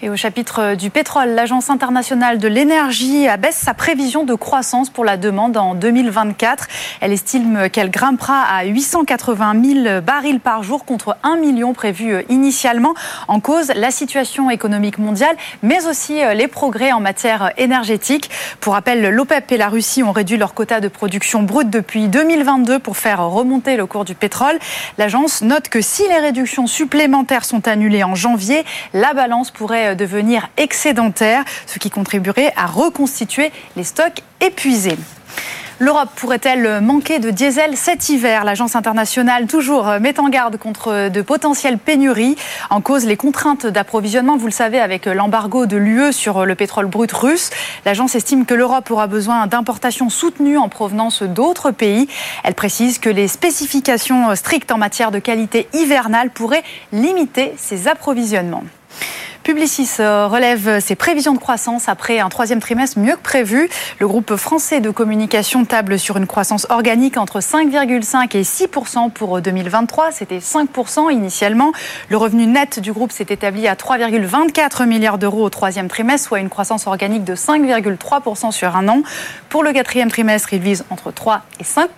Et au chapitre du pétrole, l'Agence internationale de l'énergie abaisse sa prévision de croissance pour la demande en 2024. Elle estime qu'elle grimpera à 880 000 barils par jour contre 1 million prévu initialement. En cause, la situation économique mondiale, mais aussi les progrès en matière énergétique. Pour rappel, l'OPEP et la Russie ont réduit leur quota de production brute depuis 2022 pour faire remonter le cours du pétrole. L'agence note que si les réductions supplémentaires sont annulées en janvier, la balance pourrait devenir excédentaire, ce qui contribuerait à reconstituer les stocks épuisés. L'Europe pourrait-elle manquer de diesel cet hiver? L'Agence internationale toujours met en garde contre de potentielles pénuries. En cause, les contraintes d'approvisionnement, vous le savez, avec l'embargo de l'UE sur le pétrole brut russe. L'agence estime que l'Europe aura besoin d'importations soutenues en provenance d'autres pays. Elle précise que les spécifications strictes en matière de qualité hivernale pourraient limiter ces approvisionnements. Publicis euh, relève ses prévisions de croissance après un troisième trimestre mieux que prévu. Le groupe français de communication table sur une croissance organique entre 5,5 et 6% pour 2023. C'était 5% initialement. Le revenu net du groupe s'est établi à 3,24 milliards d'euros au troisième trimestre, soit une croissance organique de 5,3% sur un an. Pour le quatrième trimestre, il vise entre 3 et 5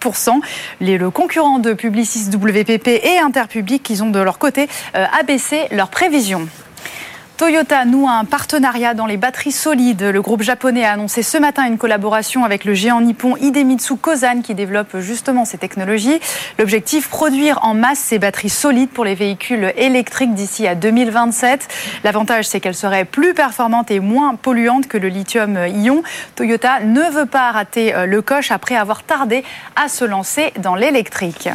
Les, Le concurrent de Publicis WPP et Interpublic, ils ont de leur côté euh, abaissé leurs prévisions. Toyota noue un partenariat dans les batteries solides. Le groupe japonais a annoncé ce matin une collaboration avec le géant nippon Idemitsu Kozan qui développe justement ces technologies. L'objectif, produire en masse ces batteries solides pour les véhicules électriques d'ici à 2027. L'avantage, c'est qu'elles seraient plus performantes et moins polluantes que le lithium-ion. Toyota ne veut pas rater euh, le coche après avoir tardé à se lancer dans l'électrique.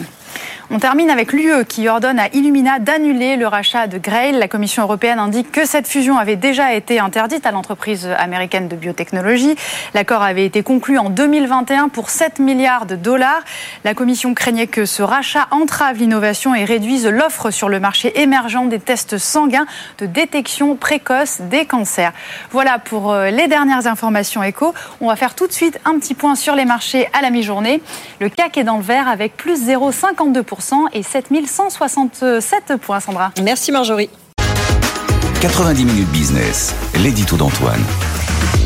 On termine avec l'UE qui ordonne à Illumina d'annuler le rachat de Grail. La Commission européenne indique que cette fusion avait déjà été interdite à l'entreprise américaine de biotechnologie. L'accord avait été conclu en 2021 pour 7 milliards de dollars. La Commission craignait que ce rachat entrave l'innovation et réduise l'offre sur le marché émergent des tests sanguins de détection précoce des cancers. Voilà pour euh, les dernières informations éco. On va faire tout de suite un petit point sur les marchés à la mi-journée. Le CAC est dans le vert avec plus 0,52% et 7167 points, Sandra. Merci Marjorie. 90 minutes business, l'édito d'Antoine.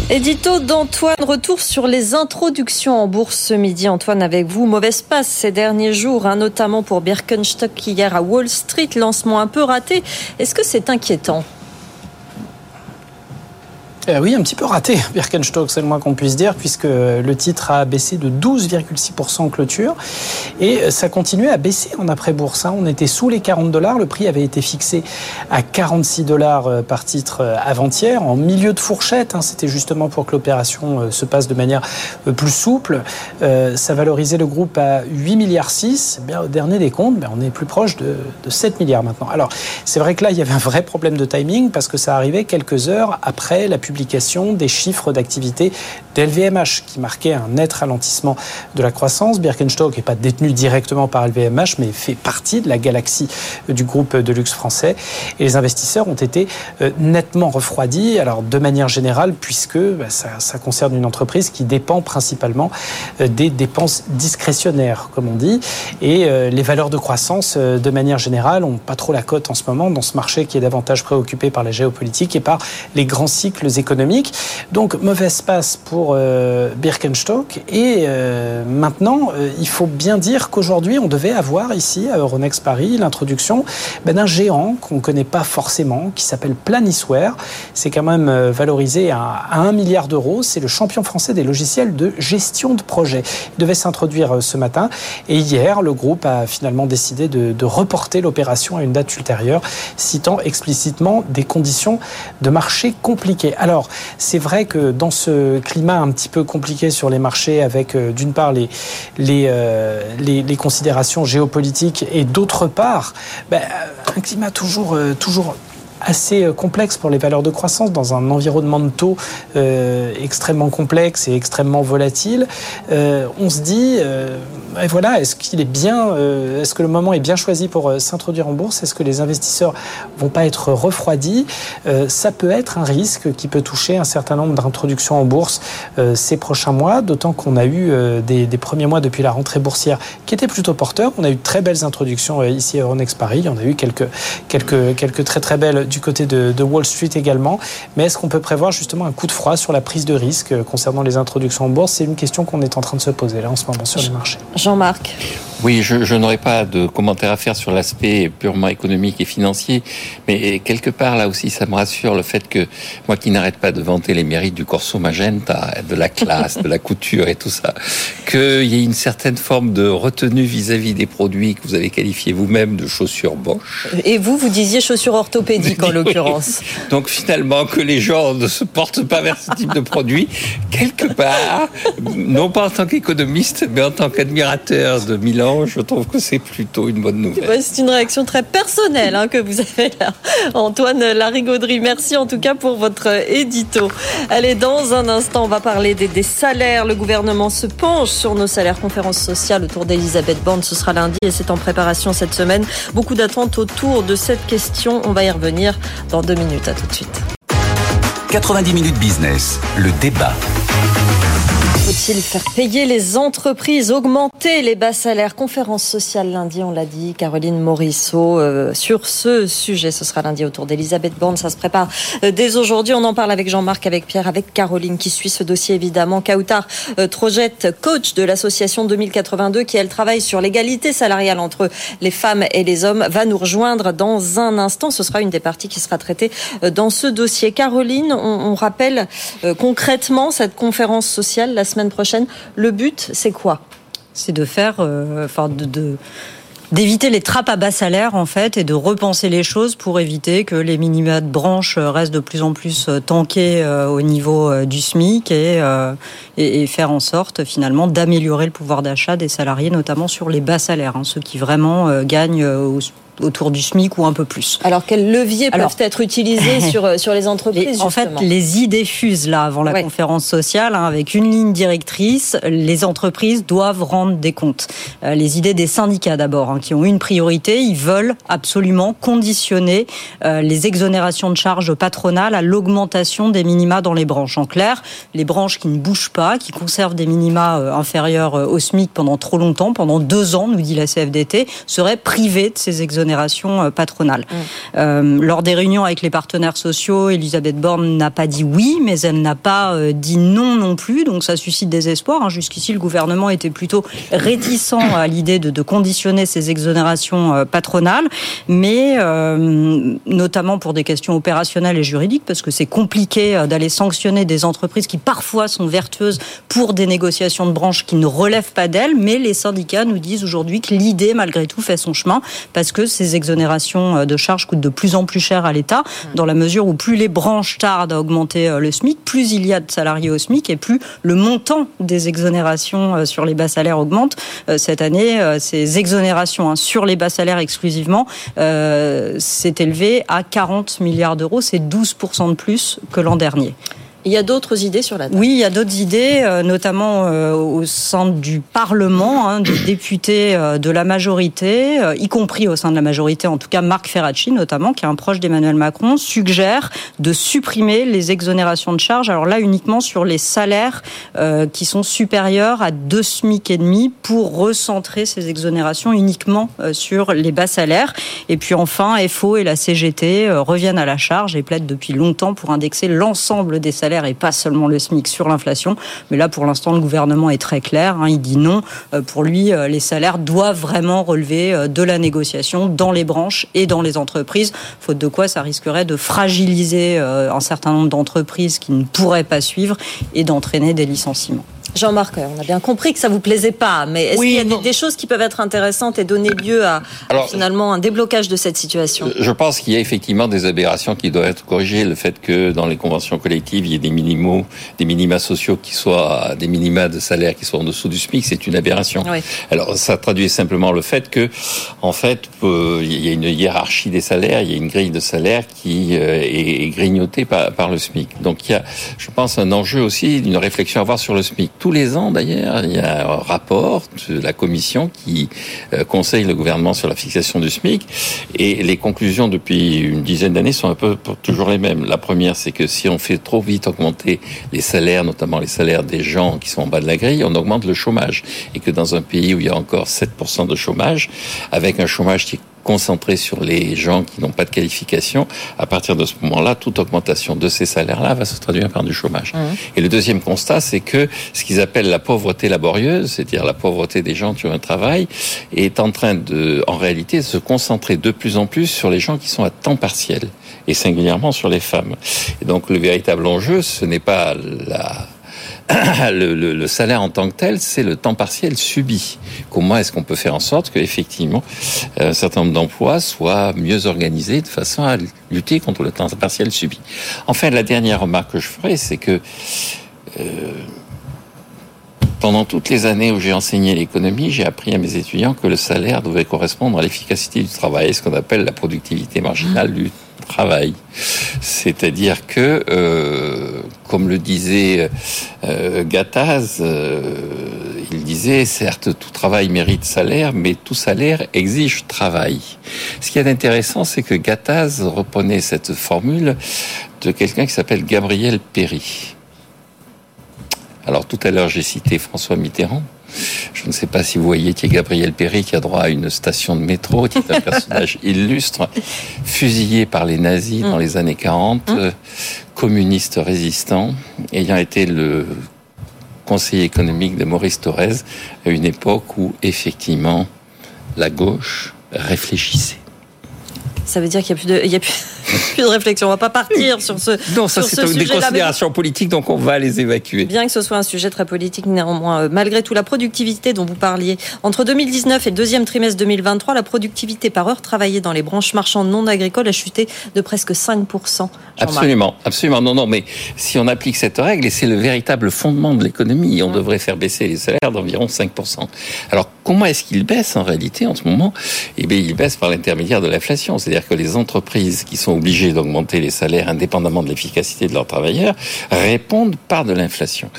Édito d'Antoine, retour sur les introductions en bourse ce midi. Antoine, avec vous, mauvaise passe ces derniers jours, hein, notamment pour Birkenstock hier à Wall Street, lancement un peu raté. Est-ce que c'est inquiétant? Eh oui, un petit peu raté, Birkenstock, c'est le moins qu'on puisse dire, puisque le titre a baissé de 12,6% en clôture. Et ça continuait à baisser en après-bourse. Hein. On était sous les 40 dollars. Le prix avait été fixé à 46 dollars euh, par titre euh, avant-hier, en milieu de fourchette. Hein. C'était justement pour que l'opération euh, se passe de manière plus souple. Ça valorisait le groupe à 8 milliards 6. Eh bien, au dernier des comptes, ben, on est plus proche de 7 milliards maintenant. Alors, c'est vrai que là, il y avait un vrai problème de timing parce que ça arrivait quelques heures après la publication des chiffres d'activité d'LVMH qui marquait un net ralentissement de la croissance. Birkenstock n'est pas détenu directement par LVMH mais fait partie de la galaxie du groupe de luxe français et les investisseurs ont été euh, nettement refroidis. Alors de manière générale puisque bah, ça, concerne une entreprise qui dépend principalement euh, des dépenses discrétionnaires comme on dit et euh, les valeurs de croissance de manière générale ont pas trop la cote en ce moment dans ce marché qui est davantage préoccupé par la géopolitique et par les grands cycles Donc mauvaise passe pour euh, Birkenstock. Et euh, maintenant, euh, il faut bien dire qu'aujourd'hui, on devait avoir ici à Euronext Paris l'introduction ben, d'un géant qu'on ne connaît pas forcément, qui s'appelle Planisware. C'est quand même valorisé à, 1 milliard d'euros. C'est le champion français des logiciels de gestion de projet. Il devait s'introduire ce matin. Et hier, le groupe a finalement décidé de, reporter l'opération à une date ultérieure, citant explicitement des conditions de marché compliquées. C'est vrai que dans ce climat un petit peu compliqué sur les marchés, avec euh, d'une part les, euh, les, considérations géopolitiques et d'autre part ben, un climat toujours, euh, toujours assez complexe pour les valeurs de croissance dans un environnement de taux extrêmement complexe et extrêmement volatile. on se dit, et voilà, est-ce qu'il est bien, est-ce que le moment est bien choisi pour s'introduire en bourse? Est-ce que les investisseurs vont pas être refroidis? Ça peut être un risque qui peut toucher un certain nombre d'introductions en bourse ces prochains mois, d'autant qu'on a eu des, des premiers mois depuis la rentrée boursière qui étaient plutôt porteurs. On a eu de très belles introductions euh, ici à Euronext Paris. On a eu quelques, quelques, quelques très très belles du côté de, Wall Street également. Mais est-ce qu'on peut prévoir justement un coup de froid sur la prise de risque euh, concernant les introductions en bourse? C'est une question qu'on est en train de se poser là en ce moment sur les marchés. Jean-Marc oui, je, je n'aurais pas de commentaire à faire sur l'aspect purement économique et financier, mais quelque part là aussi, ça me rassure le fait que moi qui n'arrête pas de vanter les mérites du Corso Magenta, de la classe, de la couture et tout ça, qu'il y ait une certaine forme de retenue vis-à-vis des produits que vous avez qualifiés vous-même de chaussures Bosch. Et vous, vous disiez chaussures orthopédiques en [LAUGHS] l'occurrence. Donc finalement, que les gens ne se portent pas vers ce type de produit, quelque part, non pas en tant qu'économiste, mais en tant qu'admirateur de Milan je trouve que c'est plutôt une bonne nouvelle. c'est une réaction très personnelle hein, que vous avez là. Antoine Larigauderie, merci en tout cas pour votre édito. Allez, dans un instant, on va parler des, des salaires. Le gouvernement se penche sur nos salaires. Conférence sociale autour d'Elisabeth Borne, ce sera lundi et c'est en préparation cette semaine. Beaucoup d'attentes autour de cette question. On va y revenir dans deux minutes. À tout de suite. 90 minutes business, le débat. Faire payer les entreprises, augmenter les bas salaires Conférence sociale lundi, on l'a dit, Caroline Morisseau, euh, sur ce sujet. Ce sera lundi autour d'Elisabeth Borne. Ça se prépare euh, dès aujourd'hui. On en parle avec Jean-Marc, avec Pierre, avec Caroline qui suit ce dossier évidemment. Kautar euh, Trojette, coach de l'association 2082, qui elle travaille sur l'égalité salariale entre les femmes et les hommes, va nous rejoindre dans un instant. Ce sera une des parties qui sera traitée dans ce dossier. Caroline, on, on rappelle concrètement cette conférence sociale la semaine prochaine. Le but, c'est quoi? C'est de faire, euh, d'éviter les trappes à bas salaire en fait et de repenser les choses pour éviter que les minima de branche restent de plus en plus euh, tankés euh, au niveau du SMIC et, et, faire en sorte finalement d'améliorer le pouvoir d'achat des salariés notamment sur les bas salaires, hein, ceux qui vraiment gagnent au autour du SMIC ou un peu plus. Alors quels leviers peuvent être utilisés [LAUGHS] sur, euh, sur les entreprises En fait, les idées fusent là avant la conférence sociale hein, avec une ligne directrice. Les entreprises doivent rendre des comptes. Euh, les idées des syndicats d'abord, hein, qui ont une priorité, ils veulent absolument conditionner euh, les exonérations de charges patronales à l'augmentation des minima dans les branches. En clair, les branches qui ne bougent pas, qui conservent des minima inférieurs au SMIC pendant trop longtemps, pendant deux ans, nous dit la CFDT, seraient privées de ces exonérations euh, patronale. Mmh. Euh, lors des réunions avec les partenaires sociaux, Elisabeth Borne n'a pas dit oui, mais elle n'a pas euh, dit non non plus, donc ça suscite des espoirs. Hein. Jusqu'ici, le gouvernement était plutôt réticent à l'idée de, de, conditionner ces exonérations patronales, mais notamment pour des questions opérationnelles et juridiques, parce que c'est compliqué d'aller sanctionner des entreprises qui parfois sont vertueuses pour des négociations de branche qui ne relèvent pas d'elles, mais les syndicats nous disent aujourd'hui que l'idée, malgré tout, fait son chemin, parce que ces exonérations euh, de charges coûtent de plus en plus cher à l'État, dans la mesure où plus les branches tardent à augmenter euh, le SMIC, plus il y a de salariés au SMIC et plus le montant des exonérations euh, sur les bas salaires augmente. Cette année, ces exonérations hein, sur les bas salaires exclusivement s'est élevé à 40 milliards d'euros, c'est 12% de plus que l'an dernier. Il y a d'autres idées sur la table? Oui, il y a d'autres idées, euh, notamment euh, au sein du Parlement, hein, des [COUGHS] députés euh, de la majorité, y compris au sein de la majorité, en tout cas Marc Ferracci notamment, qui est un proche d'Emmanuel Macron, suggère de supprimer les exonérations de charges. Alors là, uniquement sur les salaires qui sont supérieurs à deux SMIC et demi pour recentrer ces exonérations uniquement sur les bas salaires. Et puis enfin, FO et la CGT reviennent à la charge et plaident depuis longtemps pour indexer l'ensemble des salaires et pas seulement le SMIC sur l'inflation. Mais là, pour l'instant, le gouvernement est très clair. Hein. il dit non. Euh, pour lui, euh, les salaires doivent vraiment relever euh, de la négociation dans les branches et dans les entreprises. Faute de quoi, ça risquerait de fragiliser un certain nombre d'entreprises qui ne pourraient pas suivre et d'entraîner des licenciements. Jean-Marc, on a bien compris que ça vous plaisait pas, mais est-ce qu'il y a des, choses qui peuvent être intéressantes et donner lieu à finalement un déblocage de cette situation? Je pense qu'il y a effectivement des aberrations qui doivent être corrigées. Le fait que dans les conventions collectives, il y ait des minimaux, des minima sociaux qui soient des minima de salaire qui soient en dessous du SMIC, c'est une aberration. Alors ça traduit simplement le fait que, en fait, euh, il y a une hiérarchie des salaires, il y a une grille de salaire qui euh, est grignotée par, par le SMIC. Donc il y a, je pense, un enjeu aussi d'une réflexion à avoir sur le SMIC tous les ans, d'ailleurs, il y a un rapport de la commission qui euh, conseille le gouvernement sur la fixation du SMIC. Et les conclusions depuis une dizaine d'années sont un peu toujours les mêmes. La première, c'est que si on fait trop vite augmenter les salaires, notamment les salaires des gens qui sont en bas de la grille, on augmente le chômage. Et que dans un pays où il y a encore 7% de chômage, avec un chômage qui concentré sur les gens qui n'ont pas de qualification, à partir de ce moment-là, toute augmentation de ces salaires-là va se traduire par du chômage. Mmh. Et le deuxième constat, c'est que ce qu'ils appellent la pauvreté laborieuse, c'est-à-dire la pauvreté des gens qui ont un travail, est en train de, en réalité, de se concentrer de plus en plus sur les gens qui sont à temps partiel, et singulièrement sur les femmes. Et donc le véritable enjeu, ce n'est pas la [COUGHS] le, le, le, salaire en tant que tel, c'est le temps partiel subi. Comment est-ce qu'on peut faire en sorte qu'effectivement un certain nombre d'emplois soient mieux organisés de façon à lutter contre le temps partiel subi? Enfin, la dernière remarque que je ferai, c'est que euh, pendant toutes les années où j'ai enseigné l'économie, j'ai appris à mes étudiants que le salaire devait correspondre à l'efficacité du travail, ce qu'on appelle la productivité marginale du travail. C'est-à-dire que, euh, comme le disait euh, Gattaz, euh, il disait, certes, tout travail mérite salaire, mais tout salaire exige travail. Ce qui est intéressant, c'est que Gattaz reprenait cette formule de quelqu'un qui s'appelle Gabriel Péry. Alors tout à l'heure, j'ai cité François Mitterrand. Je ne sais pas si vous voyez qui est Gabriel Péry, qui a droit à une station de métro, qui est un [LAUGHS] personnage illustre, fusillé par les nazis dans mm. les années 40, mm. euh, communiste résistant, ayant été le conseiller économique de Maurice Thorez à une époque où effectivement la gauche réfléchissait. Ça veut dire qu'il n'y a, plus de, plus, [LAUGHS] de réflexion. On ne va pas partir sur ce. [LAUGHS] Non, ça c'est des considérations politiques, donc on va les évacuer. Bien que ce soit un sujet très politique, néanmoins, euh, malgré tout, la productivité dont vous parliez, entre 2019 et le deuxième trimestre 2023, la productivité par heure travaillée dans les branches marchandes non agricoles a chuté de presque 5%. Absolument, absolument. Non, non, mais si on applique cette règle, et c'est le véritable fondement de l'économie, on devrait faire baisser les salaires d'environ 5%. Alors, comment est-ce qu'il baisse en réalité en ce moment? Eh bien, il baisse par l'intermédiaire de l'inflation. C'est-à-dire que les entreprises qui sont obligées d'augmenter les salaires indépendamment de l'efficacité de leurs travailleurs répondent par de l'inflation.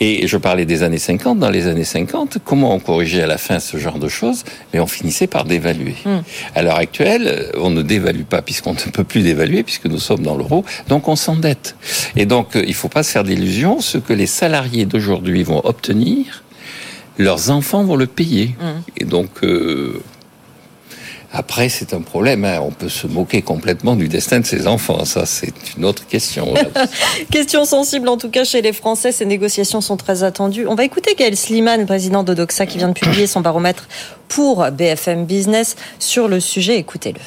Et je parlais des années 50. Dans les années 50, comment on corrigeait à la fin ce genre de choses? Mais on finissait par dévaluer. Hmm. À l'heure actuelle, on ne dévalue pas puisqu'on ne peut plus dévaluer puisque nous sommes dans l'euro. Donc on s'endette. Et donc il ne faut pas se faire d'illusions. Ce que les salariés d'aujourd'hui vont obtenir, leurs enfants vont le payer. Hmm. Et donc euh, après, c'est un problème. Hein. On peut se moquer complètement du destin de ses enfants. Ça, c'est une autre question. [LAUGHS] question sensible, en tout cas, chez les Français. Ces négociations sont très attendues. On va écouter Gaël Sliman, président d'Odoxa, qui vient de publier son baromètre pour BFM Business sur le sujet. Écoutez-le.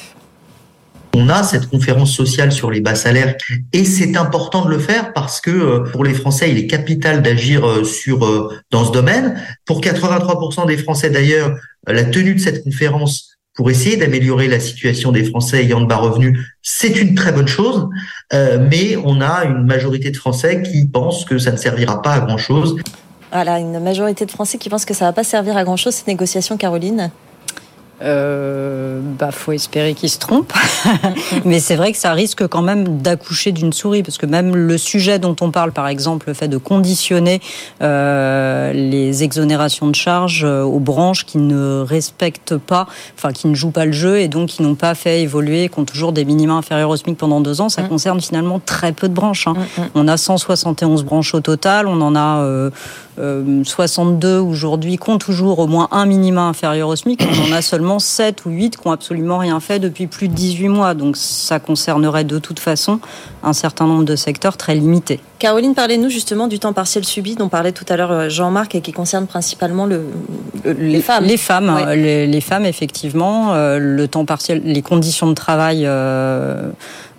On a cette conférence sociale sur les bas salaires et c'est important de le faire parce que euh, pour les Français, il est capital d'agir euh, sur euh, dans ce domaine. Pour 83% des Français d'ailleurs, la tenue de cette conférence pour essayer d'améliorer la situation des Français ayant de bas revenus, c'est une très bonne chose, euh, mais on a une majorité de Français qui pensent que ça ne servira pas à grand-chose. Voilà, une majorité de Français qui pensent que ça ne va pas servir à grand-chose, ces négociations, Caroline euh, bah, faut espérer qu'il se trompe. [LAUGHS] Mais c'est vrai que ça risque quand même d'accoucher d'une souris, parce que même le sujet dont on parle, par exemple, le fait de conditionner euh, les exonérations de charges euh, aux branches qui ne respectent pas, enfin qui ne jouent pas le jeu et donc qui n'ont pas fait évoluer, qui ont toujours des minima inférieurs au SMIC pendant deux ans, ça mm. concerne finalement très peu de branches. Hein. Mm, mm. On a 171 branches au total, on en a euh, 62 euh, aujourd'hui qui ont toujours au moins un minima inférieur au SMIC. On en a seulement 7 ou 8 qui n'ont absolument rien fait depuis plus de 18 mois. Donc ça concernerait de toute façon un certain nombre de secteurs très limités. Caroline, parlez-nous justement du temps partiel subi dont parlait tout à l'heure euh, Jean-Marc et qui concerne principalement le, les femmes. Les femmes, les, femmes effectivement, euh, le temps partiel, les conditions de travail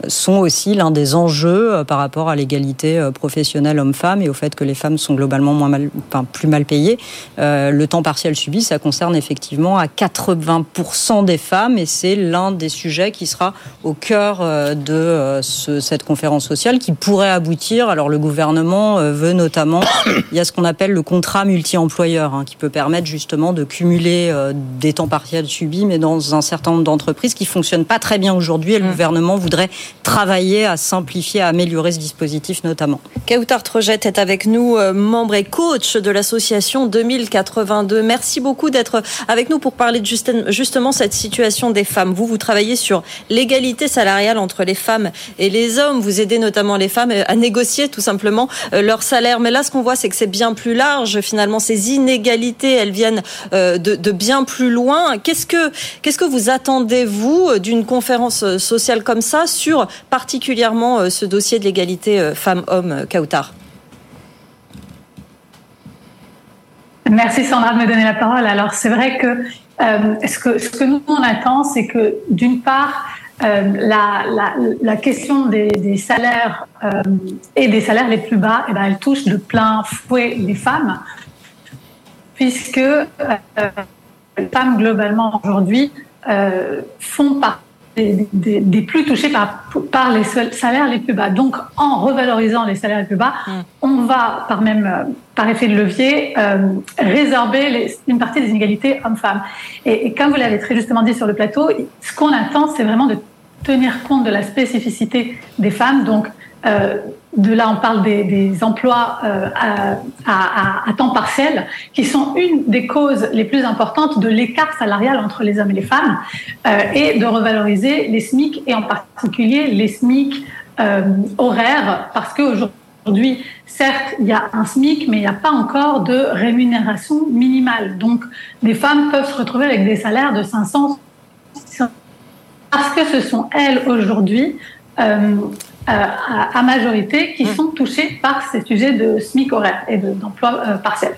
sont aussi l'un des enjeux par rapport à l'égalité professionnelle homme-femme et au fait que les femmes sont globalement moins mal, enfin, plus mal payées. le temps partiel subi, ça concerne effectivement à 80% des femmes et c'est l'un des sujets qui sera au cœur de cette conférence sociale qui pourrait aboutir. Alors le gouvernement veut notamment, [COUGHS] il y a ce qu'on appelle le contrat multi-employeur hein, qui peut permettre justement de cumuler euh, des temps partiels subis, mais dans un certain nombre d'entreprises qui fonctionnent pas très bien aujourd'hui. Et le mmh. gouvernement voudrait travailler à simplifier, à améliorer ce dispositif notamment. Kautar Trojette est avec nous, euh, membre et coach de l'association 2082. Merci beaucoup d'être avec nous pour parler de justement cette situation des femmes. Vous, vous travaillez sur l'égalité salariale entre les femmes et les hommes. Vous aidez notamment les femmes à négocier tout simplement euh, leur salaire. Mais là, ce qu'on voit, c'est que c'est bien plus large. Finalement, ces inégalités, elles viennent euh, de, bien plus loin. Qu'est-ce que, qu'est-ce que vous attendez, vous, d'une conférence sociale comme ça sur particulièrement euh, ce dossier de l'égalité euh, femmes-hommes, Kautar Merci Sandra de me donner la parole. Alors c'est vrai que ce que nous on attend, c'est que d'une part la, question des, salaires et des salaires les plus bas, eh ben, elle touche de plein fouet les femmes puisque euh, les femmes globalement aujourd'hui euh, font partie des, plus touchés par, par, les salaires les plus bas. Donc, en revalorisant les salaires les plus bas, mm. on va, par même euh, par effet de levier, résorber une partie des inégalités hommes-femmes. Et, et, comme vous l'avez très justement dit sur le plateau, ce qu'on attend, c'est vraiment de tenir compte de la spécificité des femmes. Donc, euh, de là, on parle des, emplois euh, à, temps partiel, qui sont une des causes les plus importantes de l'écart salarial entre les hommes et les femmes, euh, et de revaloriser les SMIC, et en particulier les SMIC horaires, parce qu'aujourd'hui, certes, il y a un SMIC, mais il n'y a pas encore de rémunération minimale. Donc, des femmes peuvent se retrouver avec des salaires de 500, parce que ce sont elles aujourd'hui à, majorité qui mmh. sont touchés par ces sujets de SMIC horaire et d'emploi euh, partiel.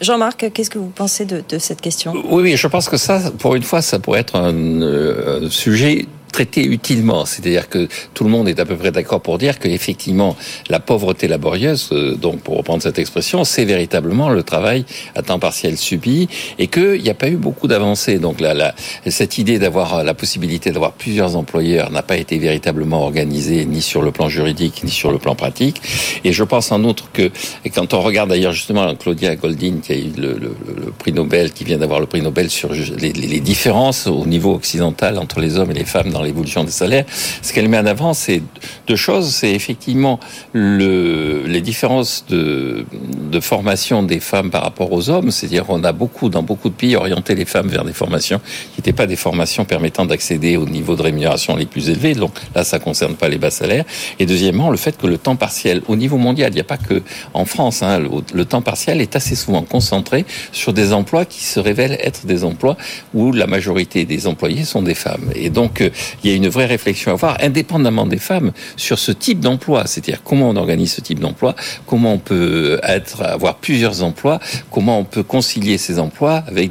Jean-Marc, qu'est-ce que vous pensez de, cette question? Oui, oui, je pense que ça, pour une fois, ça pourrait être un euh, sujet traité utilement. C'est-à-dire que tout le monde est à peu près d'accord pour dire qu'effectivement, la pauvreté laborieuse, euh, donc pour reprendre cette expression, c'est véritablement le travail à temps partiel subi et qu'il n'y a pas eu beaucoup d'avancées. Donc là, cette idée d'avoir la possibilité d'avoir plusieurs employeurs n'a pas été véritablement organisée ni sur le plan juridique ni sur le plan pratique. Et je pense en outre que, quand on regarde d'ailleurs justement Claudia Goldin qui a eu le, prix Nobel, qui vient d'avoir le prix Nobel sur les, différences au niveau occidental entre les hommes et les femmes l'évolution des salaires. Ce qu'elle met en avant, c'est deux choses. C'est effectivement le, les différences de, de formation des femmes par rapport aux hommes. C'est-à-dire, on a beaucoup, dans beaucoup de pays, orienté les femmes vers des formations qui n'étaient pas des formations permettant d'accéder au niveau de rémunération les plus élevés. Donc là, ça concerne pas les bas salaires. Et deuxièmement, le fait que le temps partiel, au niveau mondial, il n'y a pas que en France, hein, le, le temps partiel est assez souvent concentré sur des emplois qui se révèlent être des emplois où la majorité des employés sont des femmes. Et donc, euh, il y a une vraie réflexion à avoir, indépendamment des femmes, sur ce type d'emploi. C'est-à-dire comment on organise ce type d'emploi, comment on peut avoir plusieurs emplois, comment on peut concilier ces emplois avec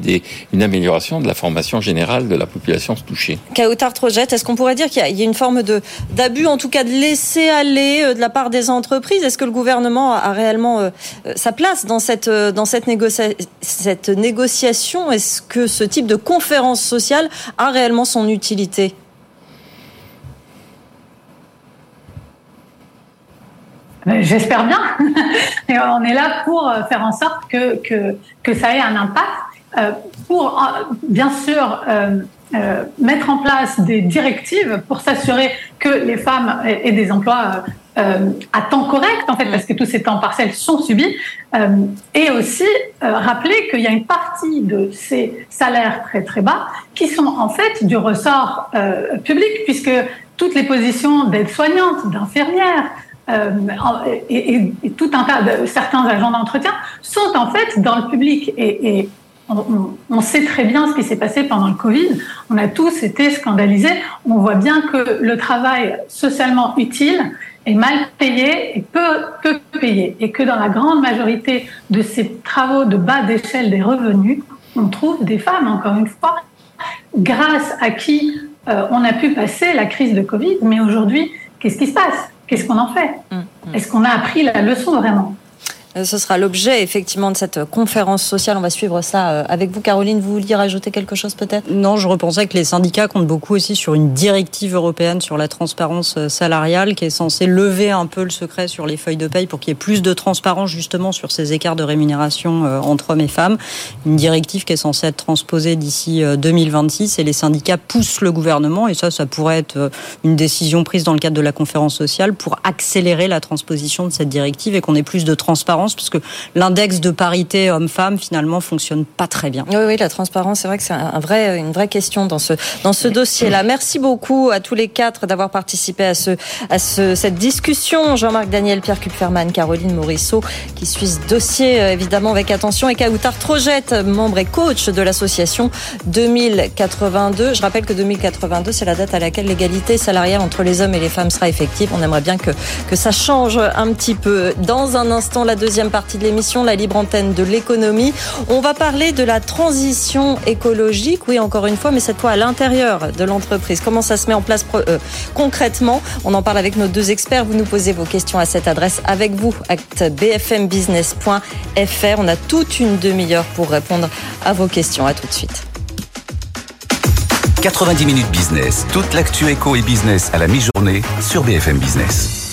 une amélioration de la formation générale de la population touchée. Kautar Trojette, est-ce qu'on pourrait dire qu'il y, a une forme d'abus, en tout cas de laisser aller euh, de la part des entreprises? Est-ce que le gouvernement a réellement euh, sa place dans euh, cette négociation? Est-ce que ce type de conférence sociale a réellement son utilité? J'espère bien. [LAUGHS] Et on est là pour euh, faire en sorte que, que, que ça ait un impact, euh, pour euh, bien sûr mettre en place des directives pour s'assurer que les femmes aient des emplois à temps correct, en fait, parce que tous ces temps partiels sont subis, et aussi rappeler qu'il y a une partie de ces salaires très très bas qui sont en fait du ressort public, puisque toutes les positions d'aide-soignante, d'infirmière, euh, et, tout un tas de certains agents d'entretien sont en fait dans le public et, on, sait très bien ce qui s'est passé pendant le Covid. On a tous été scandalisés. On voit bien que le travail socialement utile est mal payé et peu, peu payé. Et que dans la grande majorité de ces travaux de bas d'échelle des revenus, on trouve des femmes, encore une fois, grâce à qui euh, on a pu passer la crise de Covid, mais aujourd'hui, qu'est-ce qui se passe? Qu'est-ce qu'on en fait mm, mm. Est-ce qu'on a appris la leçon vraiment ce sera l'objet effectivement de cette conférence sociale. On va suivre ça euh, avec vous, Caroline. Vous vouliez rajouter quelque chose peut-être? Non, je repensais que les syndicats comptent beaucoup aussi sur une directive européenne sur la transparence euh, salariale qui est censée lever un peu le secret sur les feuilles de paye pour qu'il y ait plus de transparence justement sur ces écarts de rémunération entre hommes et femmes. Une directive qui est censée être transposée d'ici 2026 et les syndicats poussent le gouvernement et ça, ça pourrait être une décision prise dans le cadre de la conférence sociale pour accélérer la transposition de cette directive et qu'on ait plus de transparence parce que l'index de parité homme-femme finalement fonctionne pas très bien. Oui, oui, la transparence, c'est vrai que c'est un vrai, une vraie question dans ce dans ce dossier-là. Merci beaucoup à tous les quatre d'avoir participé à ce à ce, cette discussion. Jean-Marc Daniel, Pierre Kupferman, Caroline Morisseau, qui suit ce dossier euh, évidemment avec attention, et Kautar Trojette, membre et coach de l'association 2082. Je rappelle que 2082, c'est la date à laquelle l'égalité salariale entre les hommes et les femmes sera effective. On aimerait bien que que ça change un petit peu. Dans un instant, la deuxième deuxième partie de l'émission, la libre antenne de l'économie. On va parler de la transition écologique, oui encore une fois, mais cette fois à l'intérieur de l'entreprise. Comment ça se met en place euh, concrètement? On en parle avec nos deux experts. Vous nous posez vos questions à cette adresse avec vous, at bfmbusiness.fr. On a toute une demi-heure pour répondre à vos questions. À tout de suite. 90 minutes business, toute l'actu éco et business à la mi-journée sur BFM Business.